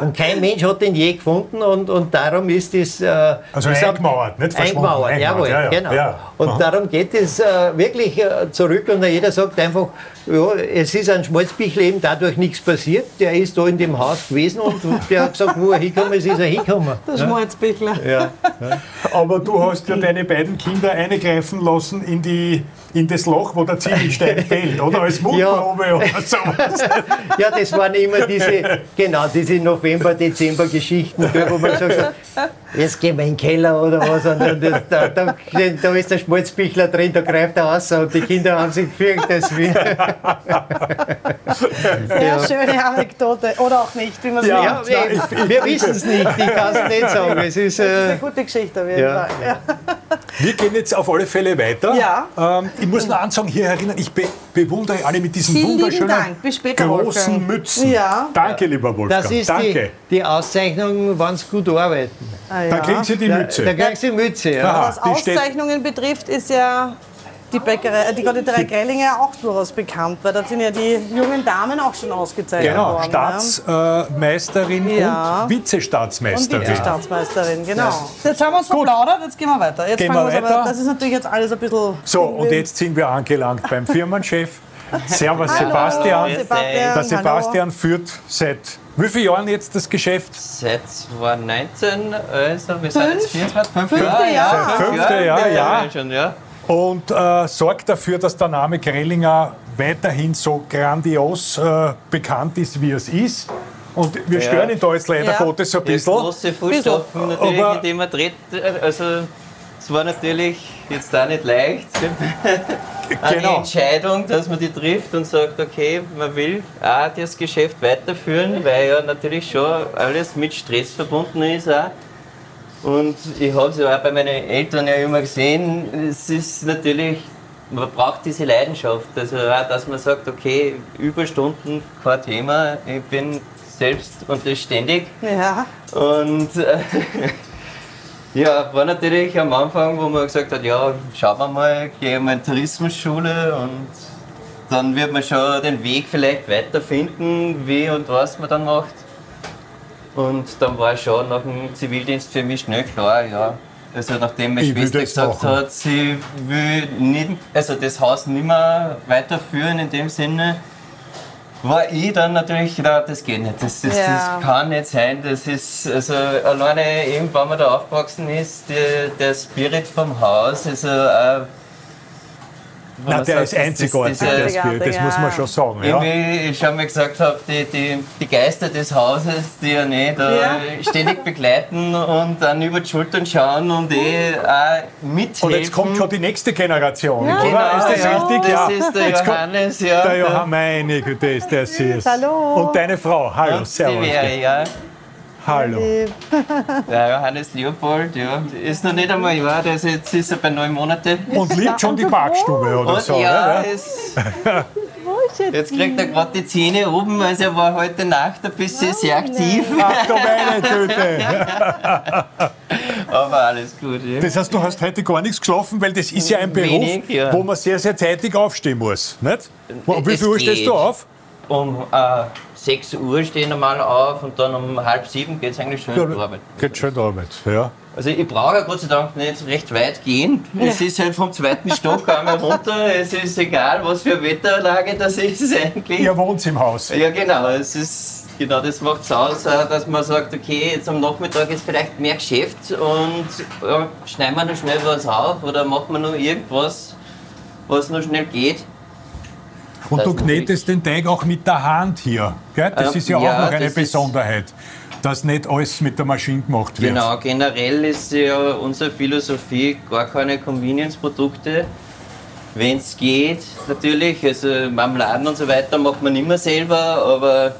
Und kein Mensch hat den je gefunden und, und darum ist das. Äh, Also eingemauert, nicht verschwunden, Eingemauert, eingemauert, jawohl, ja, ja, genau. ja. Und Aha. darum geht es äh, wirklich äh, zurück und jeder sagt einfach, ja, es ist ein Schmalzbichl eben dadurch nichts passiert. Der ist da in dem Haus gewesen und der hat gesagt, wo er hinkommen ist, ist er hingekommen. Der Schmalzbichler. Ja. Aber du hast ja deine beiden Kinder eingreifen lassen in, die, in das Loch, wo der Ziegelstein fällt, oder? Als Mutprobe oder sowas. ja, das waren immer diese, genau, diese November-Dezember-Geschichten, wo man gesagt hat, jetzt gehen wir in den Keller oder was. Und das, da, da, da ist der Schmalzbichler drin, da greift er raus und die Kinder haben sich gefürchtet. dass wir- Sehr schöne Anekdote. Oder auch nicht, wie man es Ja. ja. Ja, Ja, wir, wissen es nicht, ich kann es nicht sagen. Es ist, Das ist äh, eine gute Geschichte auf jeden ja. Fall. Ja. Wir gehen jetzt auf alle Fälle weiter. Ja. Ähm, ich muss nur ansagen, hier erinnern, ich be bewundere alle mit diesen Vielen wunderschönen Dank. Bis später, großen Wolfgang. Mützen. Ja. Danke, lieber Wolfgang. das ist Danke. die, die Auszeichnung, wenn sie gut arbeiten. Ah, ja. Da kriegen Sie die Mütze. da kriegst du die Mütze. Ja. Aha. Was Auszeichnungen betrifft, ist ja die Bäckerei, äh, die Konditorei Grellinger ja auch durchaus bekannt, weil da sind ja die jungen Damen auch schon ausgezeichnet Genau, worden. Staatsmeisterin Ja. und ja. Und Vizestaatsmeisterin. Vizestaatsmeisterin, genau. Jetzt haben wir uns verplaudert, jetzt gehen wir weiter. Jetzt Gehen fangen wir weiter. Aber, das ist natürlich jetzt alles ein bisschen... So, und jetzt sind wir angelangt beim Firmenchef. Servus Hallo, Sebastian. Sebastian. Der Hallo. Sebastian führt seit wie vielen Jahren jetzt das Geschäft? Seit 2019, also wir sind jetzt 24, fünf Fünfte Jahre. Jahr. fünf Fünfte Jahr, ja. Schon, ja. Und äh, sorgt dafür, dass der Name Grellinger weiterhin so grandios äh, bekannt ist, wie es ist. Und wir Ja. stören ihn da jetzt leider Ja. Gottes so ein bisschen. große Fußstapfen natürlich, Aber- in die man tritt. Also es war natürlich jetzt auch nicht leicht. Eine Genau. Entscheidung, dass man die trifft und sagt, okay, man will auch das Geschäft weiterführen, weil ja natürlich schon alles mit Stress verbunden ist. Auch. Und ich habe es ja auch bei meinen Eltern ja immer gesehen, es ist natürlich, man braucht diese Leidenschaft. Also auch, dass man sagt, okay, Überstunden, kein Thema, ich bin selbst und das ständig. Ja, Und äh, ja, war natürlich am Anfang, wo man gesagt hat, ja, schauen wir mal, gehen wir in Tourismusschule und dann wird man schon den Weg vielleicht weiterfinden, wie und was man dann macht. Und dann war schon nach dem Zivildienst für mich schnell klar, ja. Also nachdem meine Ich Schwester gesagt machen. hat, sie will nicht, also das Haus nicht mehr weiterführen in dem Sinne, war ich dann natürlich gedacht, das geht nicht, das, das, Ja. das kann nicht sein, das ist, also alleine eben, wenn man da aufgewachsen ist, der, der Spirit vom Haus, also äh, Na, der sagt, ist das- das- einzigartig, der Spirit, das ja. muss man schon sagen. Ja. irgendwie, ich schon mal gesagt habe, die, die, die Geister des Hauses, die ja nicht äh, Ja. ständig begleiten und dann über die Schultern schauen und eh auch mithelfen. Und jetzt kommt schon die nächste Generation, Ja. oder? Genau, ist das ja, richtig? Das ja. ist der Jetzt Johannes, ja. der Johann, meine Güte, ist der süß. Hallo. Und deine Frau, hallo, und die servus. wäre, ja. Hallo. Der Johannes Leopold, ja. Ist noch nicht einmal ein Jahr, der ist jetzt ist er bei neun Monaten. Und liebt schon die Backstube oder Und so, ja, oder? es, jetzt kriegt er gerade die Zähne oben, also er war heute Nacht ein bisschen sehr aktiv, Ach du meine Güte. aber alles gut. Ja. Das heißt, du hast heute gar nichts geschlafen, weil das ist ja ein Beruf, Wenig, ja. wo man sehr, sehr zeitig aufstehen muss. Nicht? Um wie viel Uhr stehst du auf? Um äh, 6 Uhr stehen normal auf und dann um halb sieben geht es eigentlich schön in die Arbeit. Geht schon in die Arbeit, ja. Also ich brauche ja Gott sei Dank nicht recht weit gehen. Es ist halt vom zweiten Stock einmal runter. Es ist egal, was für eine Wetterlage das ist eigentlich. Ihr wohnt im Haus. Ja genau, es ist genau das macht es aus, äh, dass man sagt, okay, jetzt am Nachmittag ist vielleicht mehr Geschäft und ja, schneiden wir noch schnell was auf oder machen wir noch irgendwas, was noch schnell geht. Und du knetest den Teig auch mit der Hand hier. Gell? Das Ähm, ist ja auch ja, noch eine Besonderheit, dass nicht alles mit der Maschine gemacht wird. Genau, generell ist ja unsere Philosophie gar keine Convenience-Produkte. Wenn es geht, natürlich. Also Marmeladen und so weiter macht man immer selber, aber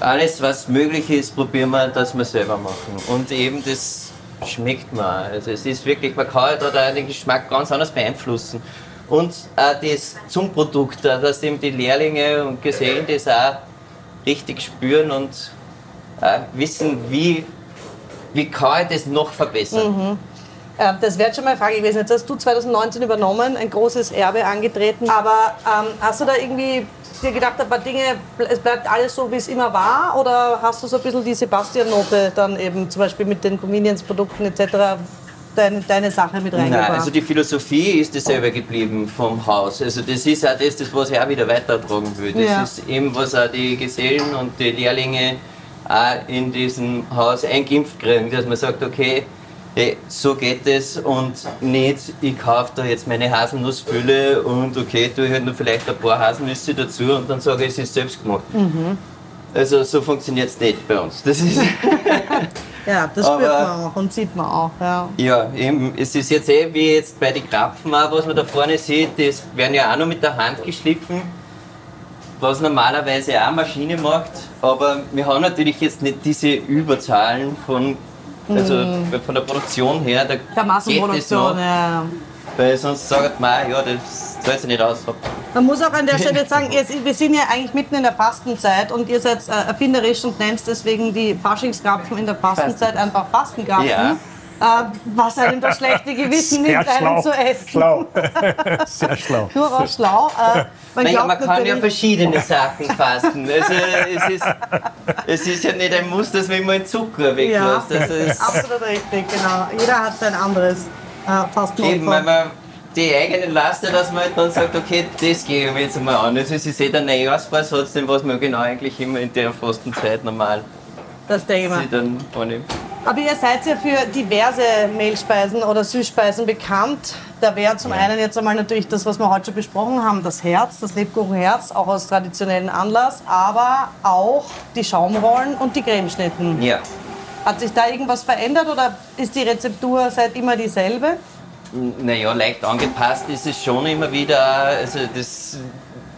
alles, was möglich ist, probieren wir, dass wir selber machen. Und eben das schmeckt auch. Also es ist wirklich, man kann halt da den Geschmack ganz anders beeinflussen. Und auch das zum Produkt, auch, dass eben die Lehrlinge und Gesellen das auch richtig spüren und äh, wissen, wie, wie kann ich das noch verbessern. Ähm, Das wäre schon mal eine Frage gewesen. Jetzt hast du 2019 übernommen, ein großes Erbe angetreten. Aber ähm, hast du da irgendwie dir gedacht, ein paar Dinge, es bleibt alles so, wie es immer war? Oder hast du so ein bisschen die Sebastian-Note dann eben zum Beispiel mit den Convenience-Produkten etc. Deine, deine Sache mit Nein, reingebracht? also die Philosophie ist dasselbe geblieben vom Haus. Also das ist auch das, das was ich auch wieder weitertragen will. Das Ja. ist eben, was auch die Gesellen und die Lehrlinge auch in diesem Haus eingeimpft kriegen, dass man sagt, okay, hey, so geht es und nicht, ich kaufe da jetzt meine Haselnussfülle und okay, tue ich halt noch vielleicht ein paar Haselnüsse dazu und dann sage ich, es ist selbst gemacht. Mhm. Also so funktioniert es nicht bei uns. Das ist ja, das spürt man auch und sieht man auch. Ja. Ja, eben, es ist jetzt eh wie jetzt bei den Krapfen auch, was man da vorne sieht, das werden ja auch noch mit der Hand geschliffen, was normalerweise auch Maschine macht, aber wir haben natürlich jetzt nicht diese Überzahlen von, also von der Produktion her, da Der Massenproduktion, ja. Weil sonst sagt man, ja, das zahlt sich nicht aus. Man muss auch an der Stelle sagen, wir sind ja eigentlich mitten in der Fastenzeit und ihr seid äh, erfinderisch und nennt deswegen die Faschingskrapfen in der Fastenzeit einfach Fastenkrapfen. Ja. Äh, was einem das schlechte Gewissen Sehr nimmt, einen schlau. zu essen. Schlau. Sehr schlau. Nur auch schlau. Äh, man Naja, glaubt man kann ja verschiedene Sachen fasten. Also es ist, es ist ja nicht ein Muss, dass man immer den Zucker weglässt. Ja, Also absolut richtig, genau. Jeder hat sein anderes äh, Fastenopfer. Eben, wenn man die eigene Laste, dass man halt dann sagt, okay, das gehe ich mir jetzt mal an. Also es ist eh der Neujahrsvorsatz, den was man genau eigentlich immer in der Fastenzeit normal Das Thema. dann annimmt. Aber ihr seid ja für diverse Mehlspeisen oder Süßspeisen bekannt. Da wäre zum einen jetzt einmal natürlich das, was wir heute schon besprochen haben, das Herz, das Lebkuchenherz, auch aus traditionellen Anlass, aber auch die Schaumrollen und die Cremeschnitten. Ja. Hat sich da irgendwas verändert oder ist die Rezeptur seit immer dieselbe? Naja, leicht angepasst ist es schon immer wieder. Also das,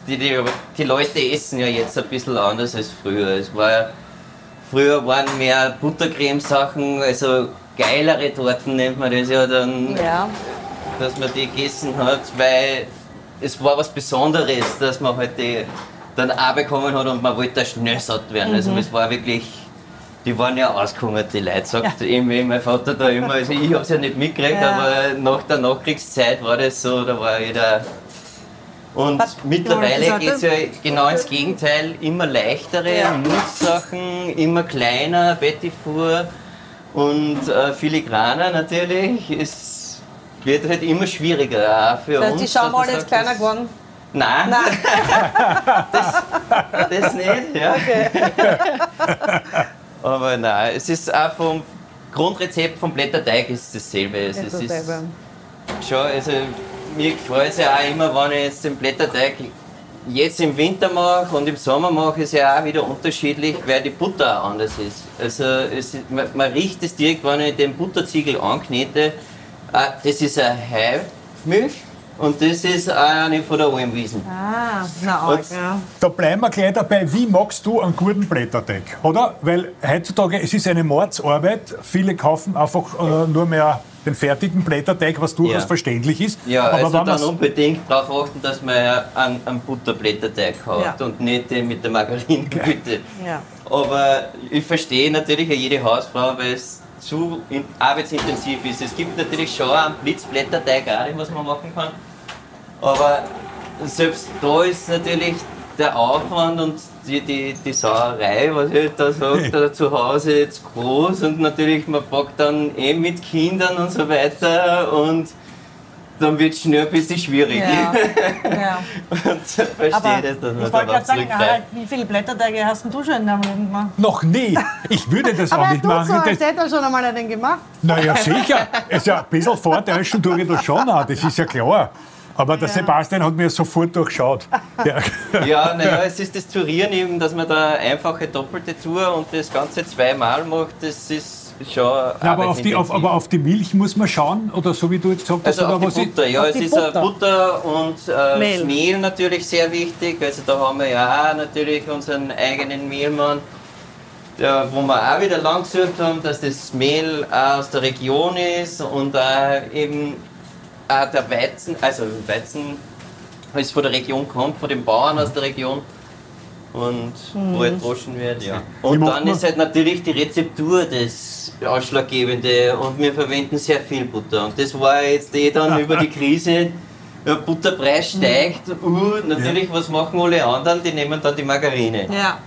die, die, die Leute essen ja jetzt ein bisschen anders als früher. Es war früher waren mehr Buttercremesachen, also geilere Torten nennt man das ja dann. Ja. dass man die gegessen hat, weil es war was Besonderes, dass man halt die dann auch bekommen hat und man wollte da schnell satt werden. Also es war wirklich, die waren ja ausgehungert, die Leute, sagt eben wie mein Vater da immer. Also ich habe es ja nicht mitgekriegt, Ja. aber nach der Nachkriegszeit war das so, da war jeder... Und Was- mittlerweile Ja, geht es ja genau ins Gegenteil, immer leichtere Ja. Nusssachen, immer kleiner, Four und äh, filigraner natürlich. Es wird halt immer schwieriger für Das heißt, uns. die Schaumrolle ist sagt, kleiner das- geworden? Nein, Nein. das nicht. Ja. Aber nein, es ist auch vom Grundrezept vom Blätterteig ist dasselbe. Ist es ist dasselbe. schon, also mir gefällt es ja auch immer, wenn ich jetzt den Blätterteig jetzt im Winter mache und im Sommer mache, ist ja auch wieder unterschiedlich, weil die Butter auch anders ist. Also es ist, man, man riecht es direkt, wenn ich den Butterziegel anknete. Ah, das ist eine Heimilch und das ist auch eine von der Almwiesen. Ah, na auch, ja. Da bleiben wir gleich dabei. Wie magst du einen guten Blätterteig? Oder? Weil heutzutage, es ist eine Mordsarbeit. Viele kaufen einfach äh, nur mehr den fertigen Blätterteig, was durchaus Ja. verständlich ist. Ja, Aber also dann unbedingt darauf achten, dass man einen, einen Butterblätterteig hat Ja. und nicht den mit der Margarine, bitte. Ja. Aber ich verstehe natürlich jede Hausfrau, weil es zu in, arbeitsintensiv ist. Es gibt natürlich schon einen Blitzblätterteig auch, was man machen kann. Aber selbst da ist natürlich der Aufwand und die, die, die Sauerei, was ich da sage, da zu Hause jetzt groß und natürlich man packt dann eh mit Kindern und so weiter und dann wird es schnell ein bisschen schwierig. Ja. ja. und verstehe Aber das, dass man ich wollte gerade sagen. Harald, wie viele Blätterteige hast denn du schon in deinem Leben gemacht? Noch nie. Ich würde das auch nicht so, machen. als Das, hätte er schon einmal einen gemacht. naja, sicher. Es ist ja ein bisschen vortäuschen tue ich das schon auch. Das ist ja klar. Aber der Sebastian hat mir sofort durchschaut. Der, Ja, naja, es ist das Zurieren eben, dass man da einfache doppelte Tour und das Ganze zweimal macht, das ist schon Na, aber, auf die, auf, aber auf die Milch muss man schauen, oder so wie du jetzt gesagt hast, Also oder auf die was ich- Butter, ja, Auf es die ist äh, Butter. Butter und äh, Mehl. das Mehl natürlich sehr wichtig. Also da haben wir ja auch natürlich unseren eigenen Mehlmann, der, wo wir auch wieder lang gesucht haben, dass das Mehl auch aus der Region ist und auch eben auch der Weizen, also Weizen ist von der Region kommt, von den Bauern aus der Region und wo halt droschen wird, ja. Und dann ist halt natürlich die Rezeptur das Ausschlaggebende und wir verwenden sehr viel Butter. Und das war jetzt eh dann über die Krise, der Butterpreis steigt, uh, natürlich, was machen alle anderen? Die nehmen dann die Margarine. Ja,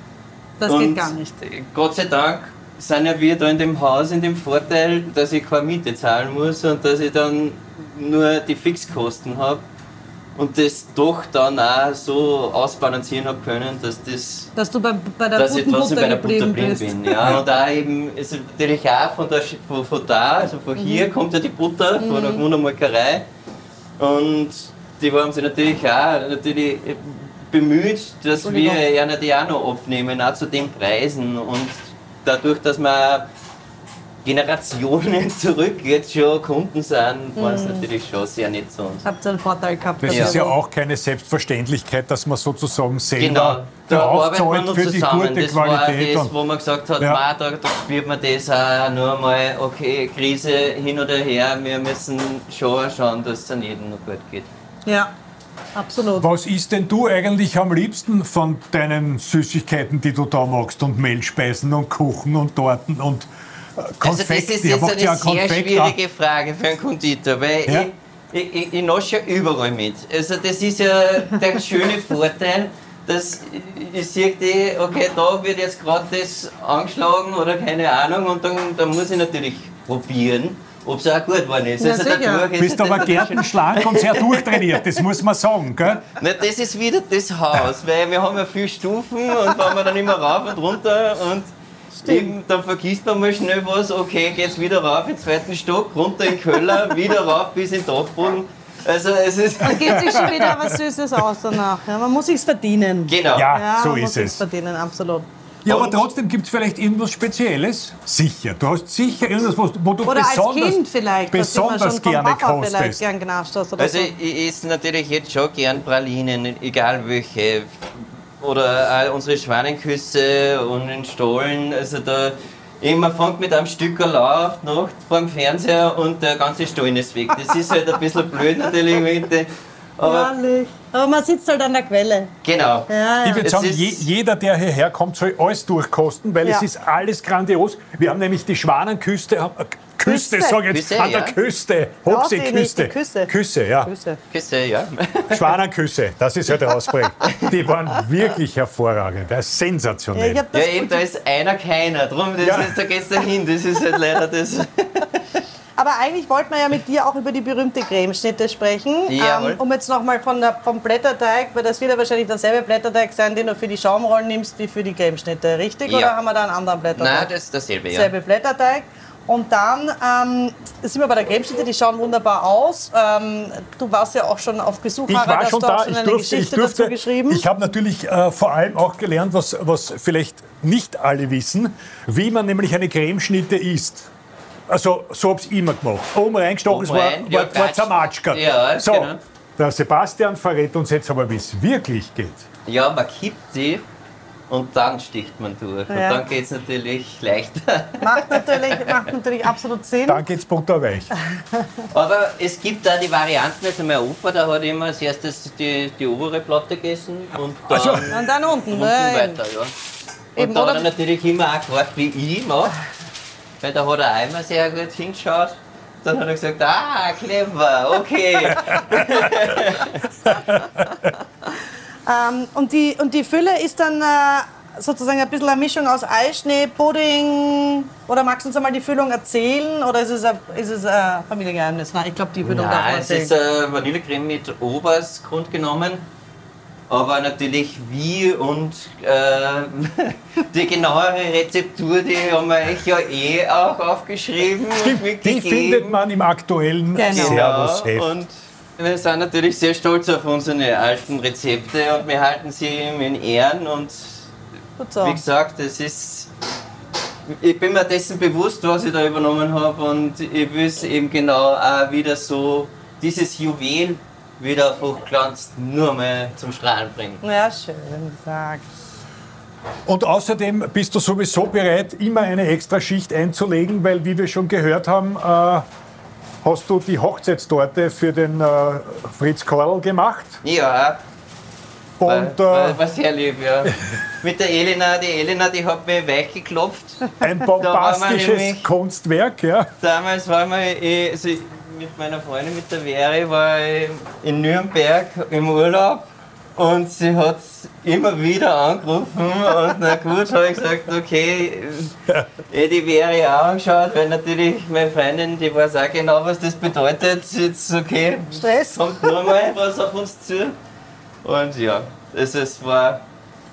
das und geht gar nicht. Gott sei Dank sind ja wir da in dem Haus in dem Vorteil, dass ich keine Miete zahlen muss und dass ich dann nur die Fixkosten habe und das doch dann auch so ausbalancieren habe können, dass das Dass du bei, bei der dass ich trotzdem Butter bei der Butter geblieben bin. Ja. Und da eben, ist natürlich auch von, der, von, von da, also von hier kommt ja die Butter, von der Wundermolkerei. Und die haben sich natürlich auch natürlich bemüht, dass wir ja die auch noch abnehmen, auch zu den Preisen. Und dadurch, dass wir Generationen zurück jetzt schon Kunden sind, war es natürlich schon sehr nett zu uns. Habt ihr einen Vorteil gehabt? Das ist ja auch keine Selbstverständlichkeit, dass man sozusagen selber Genau, da nur für die zusammen. gute Das war Qualität. das, und- wo man gesagt hat, Ja. ja. da, da spürt man das auch nur mal, okay, Krise hin oder her, wir müssen schon schauen, dass es an jedem noch gut geht. Ja, absolut. Was isst denn du eigentlich am liebsten von deinen Süßigkeiten, die du da magst? Und Mehlspeisen und Kuchen und Torten und Konfekt? also das ist jetzt eine ja sehr Konfekt schwierige Frage für einen Konditor, weil Ja. ich, ich, ich, ich nasche ja überall mit. Also das ist ja der schöne Vorteil, dass ich, ich sehe, okay, da wird jetzt gerade das angeschlagen oder keine Ahnung und dann, dann muss ich natürlich probieren, ob es auch gut geworden ist. Ja, also dadurch Du ist bist aber gärtenschlank und sehr durchtrainiert, das muss man sagen. Gell? Na, das ist wieder das Haus, weil wir haben ja viele Stufen und fahren wir dann immer rauf und runter und eben, dann vergisst man mal schnell was, okay, geht's wieder rauf im zweiten Stock, runter in den Keller, wieder rauf bis in den Dachboden. Also es ist... Dann geht sich schon wieder was Süßes aus danach. Ja, man muss sich's verdienen. Genau. Ja, Ja, so man muss ist sich's es. verdienen, absolut. Ja, aber trotzdem gibt es vielleicht irgendwas Spezielles. Sicher. Du hast sicher irgendwas, wo, wo du Oder als besonders, Kind vielleicht, was du immer besonders gerne kostest. gern genascht hast. Oder Also so. ich, ich esse natürlich jetzt schon gern Pralinen, egal welche. Oder auch unsere Schwanenküsse und den Stollen. Also da, man fängt mit einem Stück auf die Nacht vor dem Fernseher und der ganze Stollen ist weg. Das ist halt ein bisschen blöd natürlich. Aber Herrlich. Aber man sitzt halt an der Quelle. genau. Ja, Ich ja. würde Es sagen, ist- je, jeder, der hierher kommt, soll alles durchkosten, weil Ja. es ist alles grandios. Wir haben nämlich die Schwanenküste, Küste, Küste. sag ich jetzt, Küste, an der ja. Küste, Hopsi, die- die Küste. Küsse. Küsse, ja. Küsse, ja. Schwanenküsse, das ist halt der Ausbruch. Die waren wirklich hervorragend, das ist Ja, sensationell. Ja, das eben, da ist einer keiner. Drum, das Ja. ist, da geht's dahin. Das ist halt leider das. Aber eigentlich wollten wir ja mit dir auch über die berühmte Cremeschnitte sprechen. Jawohl. um jetzt nochmal von der, vom Blätterteig, weil das wird ja wahrscheinlich derselbe Blätterteig sein, den du für die Schaumrollen nimmst wie für die Cremeschnitte, richtig? Ja. Oder haben wir da einen anderen Blätterteig? Nein, das ist dasselbe, ja. Selbe Blätterteig. Und dann ähm, sind wir bei der Cremeschnitte, die schauen wunderbar aus. Ähm, du warst ja auch schon auf Besuch, Ich war schon da, schon ich eine durfte, ich Geschichte dazu durfte. geschrieben. Ich habe natürlich äh, vor allem auch gelernt, was, was vielleicht nicht alle wissen, wie man nämlich eine Cremeschnitte isst. Also so habe ich immer gemacht. Oben reingestochen, es war, war, ja, war zermatschgert. Ja, so, genau. der Sebastian verrät uns jetzt aber, wie es wirklich geht. Ja, man kippt die und dann sticht man durch. Ja. Und dann geht es natürlich leichter. macht, natürlich, macht natürlich absolut Sinn. Dann geht's butterweich. Aber es gibt da die Varianten, also mein Opa, der hat immer als erstes die, die obere Platte gegessen und dann Also- Und dann unten. unten weiter. Ja. Eben, Und da oder- hat er natürlich immer auch gefragt, wie ich mache. Weil da hat er auch immer sehr gut hingeschaut. Dann hat er gesagt, ah, clever, okay. Ähm, und, die, und die Fülle ist dann äh, sozusagen ein bisschen eine Mischung aus Eischnee, Pudding. Oder magst du uns einmal die Füllung erzählen? Oder ist es ein, ist es ein Familiengeheimnis? Nein, ich glaube, die Füllung darf man Nein, es erzählen. ist äh, Vanillecreme mit Obers grundgenommen. Aber natürlich wie und äh, die genauere Rezeptur, die haben wir euch ja eh auch aufgeschrieben. Stimmt, die findet man im aktuellen Genau. Servus-Heft. Wir sind natürlich sehr stolz auf unsere alten Rezepte und wir halten sie eben in Ehren und wie gesagt, es ist. Ich bin mir dessen bewusst, was ich da übernommen habe und ich will es eben genau auch wieder so, dieses Juwel wieder auf Hochglanz nur mal zum Strahlen bringen. Ja, schön gesagt. Und außerdem bist du sowieso bereit, immer eine extra Schicht einzulegen, weil, wie wir schon gehört haben, äh, hast du die Hochzeitstorte für den äh, Fritz Korl gemacht. Ja, war, Und war, äh, war sehr lieb, ja. Mit der Elena, die Elena, die hat mich weich geklopft. ein war bombastisches nämlich- Kunstwerk. Ja. Damals war man, eh, also mit meiner Freundin, mit der Veri, war ich in Nürnberg im Urlaub und sie hat immer wieder angerufen und na gut, habe ich gesagt, okay, eh die Veri auch angeschaut, weil natürlich meine Freundin, die weiß auch genau, was das bedeutet. Jetzt, okay, Stress. kommt nur mal was auf uns zu. Und ja, es, es war,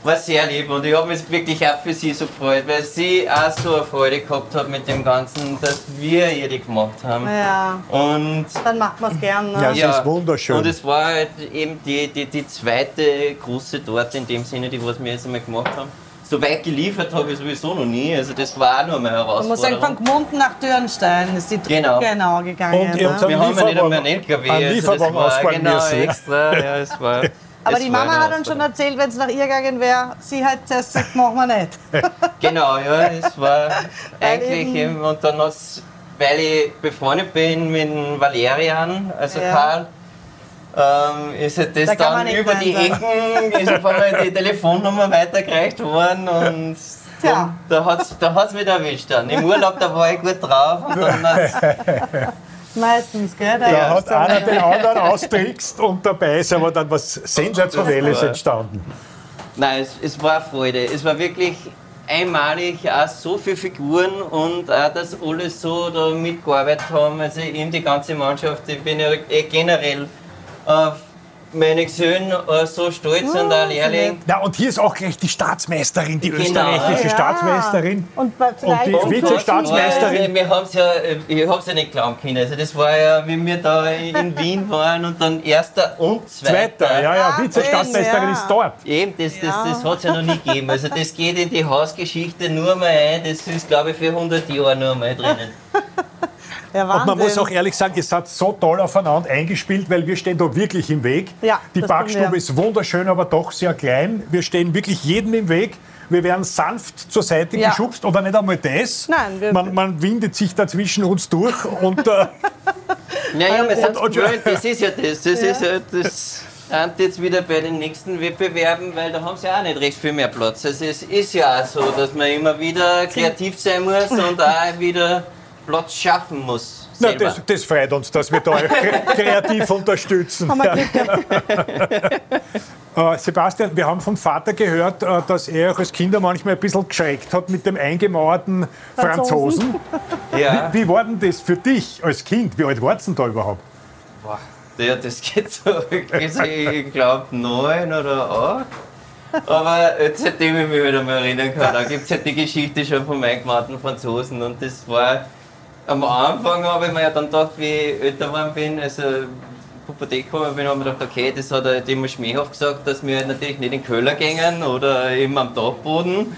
war sehr lieb und ich habe mich wirklich auch für sie so gefreut, weil sie auch so eine Freude gehabt hat mit dem Ganzen, dass wir ihr die gemacht haben. Ja, Und dann macht man es gern. Ne? Ja. Es ist wunderschön. Und es war halt eben die, die, die zweite große Torte in dem Sinne, die was wir jetzt einmal gemacht haben. So weit geliefert habe ich sowieso noch nie, also das war auch noch eine Man muss sagen, von Gmunden nach Dürnstein ist die Genau. genau gegangen. Und ne? wir haben ja nicht einmal einen LKW, einen also das war genau ja. extra. Ja, es war, Aber es die Mama hat uns schon erzählt, wenn es nach ihr gegangen wäre, sie hat zuerst gesagt, machen wir nicht. Genau, ja, es war eigentlich eben- und dann hat's, weil ich befreundet bin mit Valerian, also Ja. Karl, ähm, ist halt das Da dann über die Ecken, ist auf einmal die Telefonnummer weitergereicht worden und dann, da hat es da hat's mich erwischt dann. Im Urlaub, da war ich gut drauf und dann Meistens, gell? Da Ja, hat einer den anderen austrickst und dabei ist aber dann was Sensationelles entstanden. Nein, es, es war eine Freude. Es war wirklich einmalig, auch so viele Figuren und auch, dass alle so da mitgearbeitet haben. Also eben die ganze Mannschaft. Ich bin ja generell auf meine Söhne äh, so stolz und auch Lehrling. Na, und hier ist auch gleich die Staatsmeisterin, die Genau. österreichische Ja. Staatsmeisterin. Und bei- vielleicht die und Vize-Staatsmeisterin. Also, wir haben's ja, äh, ich hab's ja nicht glauben können. Also das war ja, wie wir da in Wien waren und dann erster und zweiter. Zweiter, ja, ja, Ah, Vize-Staatsmeisterin ja. ist dort. Eben, das, das, das hat es ja noch nie gegeben. Also das geht in die Hausgeschichte nur mal ein. Das ist, glaube ich, für 100 Jahre nur mal drinnen. Ja, Und man muss auch ehrlich sagen, ihr seid so toll aufeinander eingespielt, weil wir stehen da wirklich im Weg. Ja, die Backstube ist wunderschön, aber doch sehr klein. Wir stehen wirklich jedem im Weg. Wir werden sanft zur Seite Ja. geschubst oder nicht einmal das. Nein, wir- man, man windet sich dazwischen uns durch und äh, Naja, wir sind und- gewöhnt, das ist ja das. Das ist ja das. sind jetzt wieder bei den nächsten Wettbewerben, weil da haben sie auch nicht recht viel mehr Platz. Also es ist ja auch so, dass man immer wieder kreativ sein muss und auch wieder Platz schaffen muss. na, das, das freut uns, dass wir da kreativ unterstützen. Gehabt. Äh, Sebastian, wir haben vom Vater gehört, äh, dass er euch als Kinder manchmal ein bisschen geschreckt hat mit dem eingemauerten Franzosen. Franzosen. ja. Wie war denn das für dich als Kind? Wie alt warst du denn da überhaupt? Boah, ja, das geht bis Ich glaube neun oder acht. Aber jetzt, seitdem ich mich wieder mal erinnern kann, da gibt es halt die Geschichte schon von meinen gemachten Franzosen. Und das war am Anfang, habe ich mir ja dann gedacht, wie ich älter geworden bin, also Pubertät gekommen bin, habe ich mir gedacht, okay, das hat halt immer schmähhaft gesagt, dass wir halt natürlich nicht in den Köller gingen oder eben am Dachboden.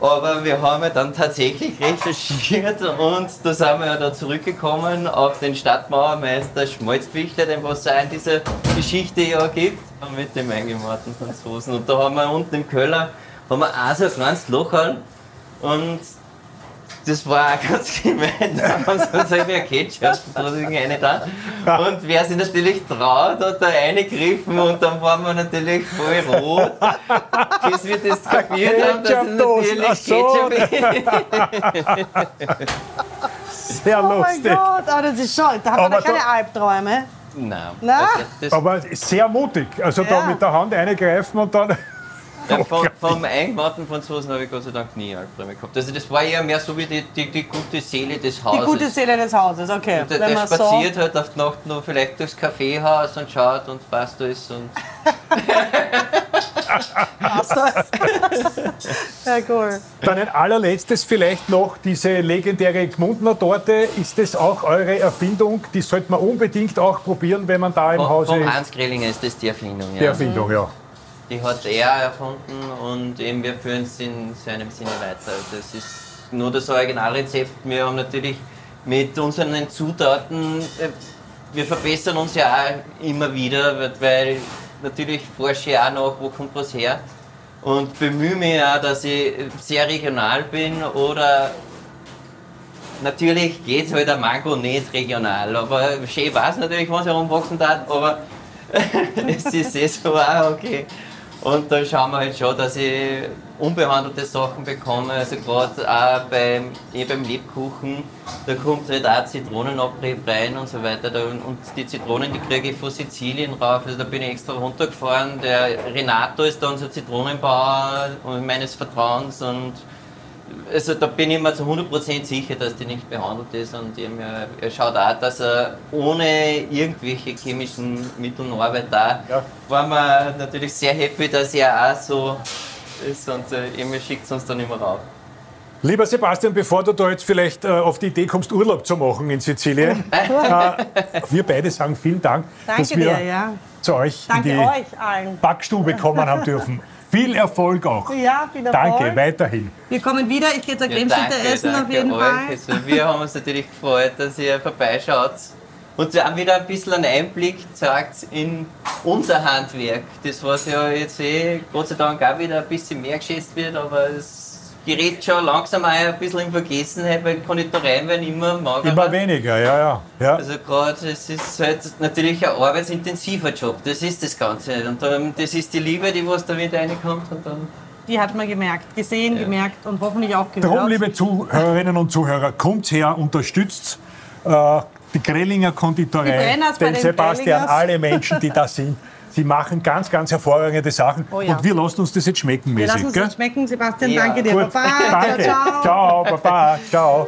Aber wir haben ja dann tatsächlich recherchiert und da sind wir ja da zurückgekommen auf den Stadtmauermeister Schmalzbichler, den was es in dieser Geschichte ja gibt, mit dem eingemauerten Franzosen. Und da haben wir unten im Keller haben wir auch so ein kleines Locherl und das war auch ganz gemein. Da haben sie uns ein Ketchup rein da. Und wer sich natürlich traut, hat da reingegriffen und dann waren wir natürlich voll rot, bis wir das kapiert haben, dass es natürlich so. Ketchup ist. Sehr Oh mein lustig. Gott, aber das ist schon, da hat man da keine da- Albträume. Nein. Na? Also das, Aber sehr mutig. Also da Ja. mit der Hand eingreifen und dann. Ja, vom, vom Eingemachten Franzosen habe ich Gott sei Dank nie Albträume gehabt. Also das war eher mehr so wie die, die, die gute Seele des Die Hauses. gute Seele des Hauses, okay. Der, Wenn der man so, spaziert halt auf die Nacht noch vielleicht durchs Kaffeehaus und schaut und passt alles und Passt das? ja, cool. Dann ein allerletztes vielleicht noch diese legendäre Gmundner Torte. Ist das auch eure Erfindung? Die sollte man unbedingt auch probieren, wenn man da im Von, Hause von ist. Hans Grillinger ist das die Erfindung. Die Ja. Erfindung, ja. Die hat er erfunden und eben wir führen es in seinem Sinne weiter. Das ist nur das Originalrezept. Wir haben natürlich mit unseren Zutaten, äh, wir verbessern uns ja auch immer wieder, weil- natürlich forsche ich auch nach, wo kommt was her. Und bemühe mich auch, dass ich sehr regional bin oder natürlich geht halt der Mango nicht regional, aber schön weiß natürlich, was herumwachsen darf, aber es ist eh so auch okay. Und da schauen wir halt schon, dass ich unbehandelte Sachen bekomme. Also gerade auch beim, eh beim Lebkuchen, da kommt halt auch Zitronenabrieb rein und so weiter. Und die Zitronen, die kriege ich von Sizilien rauf. Also da bin ich extra runtergefahren. Der Renato ist da unser Zitronenbauer meines Vertrauens und also da bin ich mir zu 100% sicher, dass die nicht behandelt ist und er, er schaut auch, dass er ohne irgendwelche chemischen Mittel arbeitet. Da Ja. waren wir natürlich sehr happy, dass er auch so ist und äh, er schickt uns dann immer rauf. Lieber Sebastian, bevor du da jetzt vielleicht äh, auf die Idee kommst, Urlaub zu machen in Sizilien, äh, wir beide sagen vielen Dank, dass Danke wir dir, ja. zu euch Danke in die euch allen. Backstube kommen haben dürfen. Viel Erfolg auch. Ja, viel Erfolg. Danke, weiterhin. Wir kommen wieder. Ich gehe zur Ja, Cremesitte essen auf jeden euch. Fall. Also, wir haben uns natürlich gefreut, dass ihr vorbeischaut und sie auch wieder ein bisschen einen Einblick zeigt in unser Handwerk. Das, was ja jetzt eh Gott sei Dank auch wieder ein bisschen mehr geschätzt wird, aber es gerät schon langsam auch ein bisschen in Vergessenheit, weil Konditoreien werden immer magerer. Immer weniger, ja, ja. ja. Also gerade, es ist halt natürlich ein arbeitsintensiver Job, das ist das Ganze. Und dann, das ist die Liebe, die was da wieder reinkommt und dann Die hat man gemerkt, gesehen, gemerkt und hoffentlich auch gehört. Darum, liebe Zuhörerinnen und Zuhörer, kommt her, unterstützt äh, die Grellinger Die Konditorei, bei den den Sebastian, Grellingers. alle Menschen, die da sind. Sie machen ganz, ganz hervorragende Sachen. Oh ja. Und wir lassen uns das jetzt schmecken, Wir mäßig. lassen es gell? uns schmecken. Sebastian, Ja. danke dir. Gut, Baba. danke. Ciao, ciao. ciao, Baba, ciao.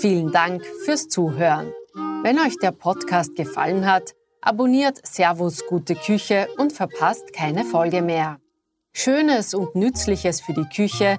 Vielen Dank fürs Zuhören. Wenn euch der Podcast gefallen hat, abonniert Servus Gute Küche und verpasst keine Folge mehr. Schönes und Nützliches für die Küche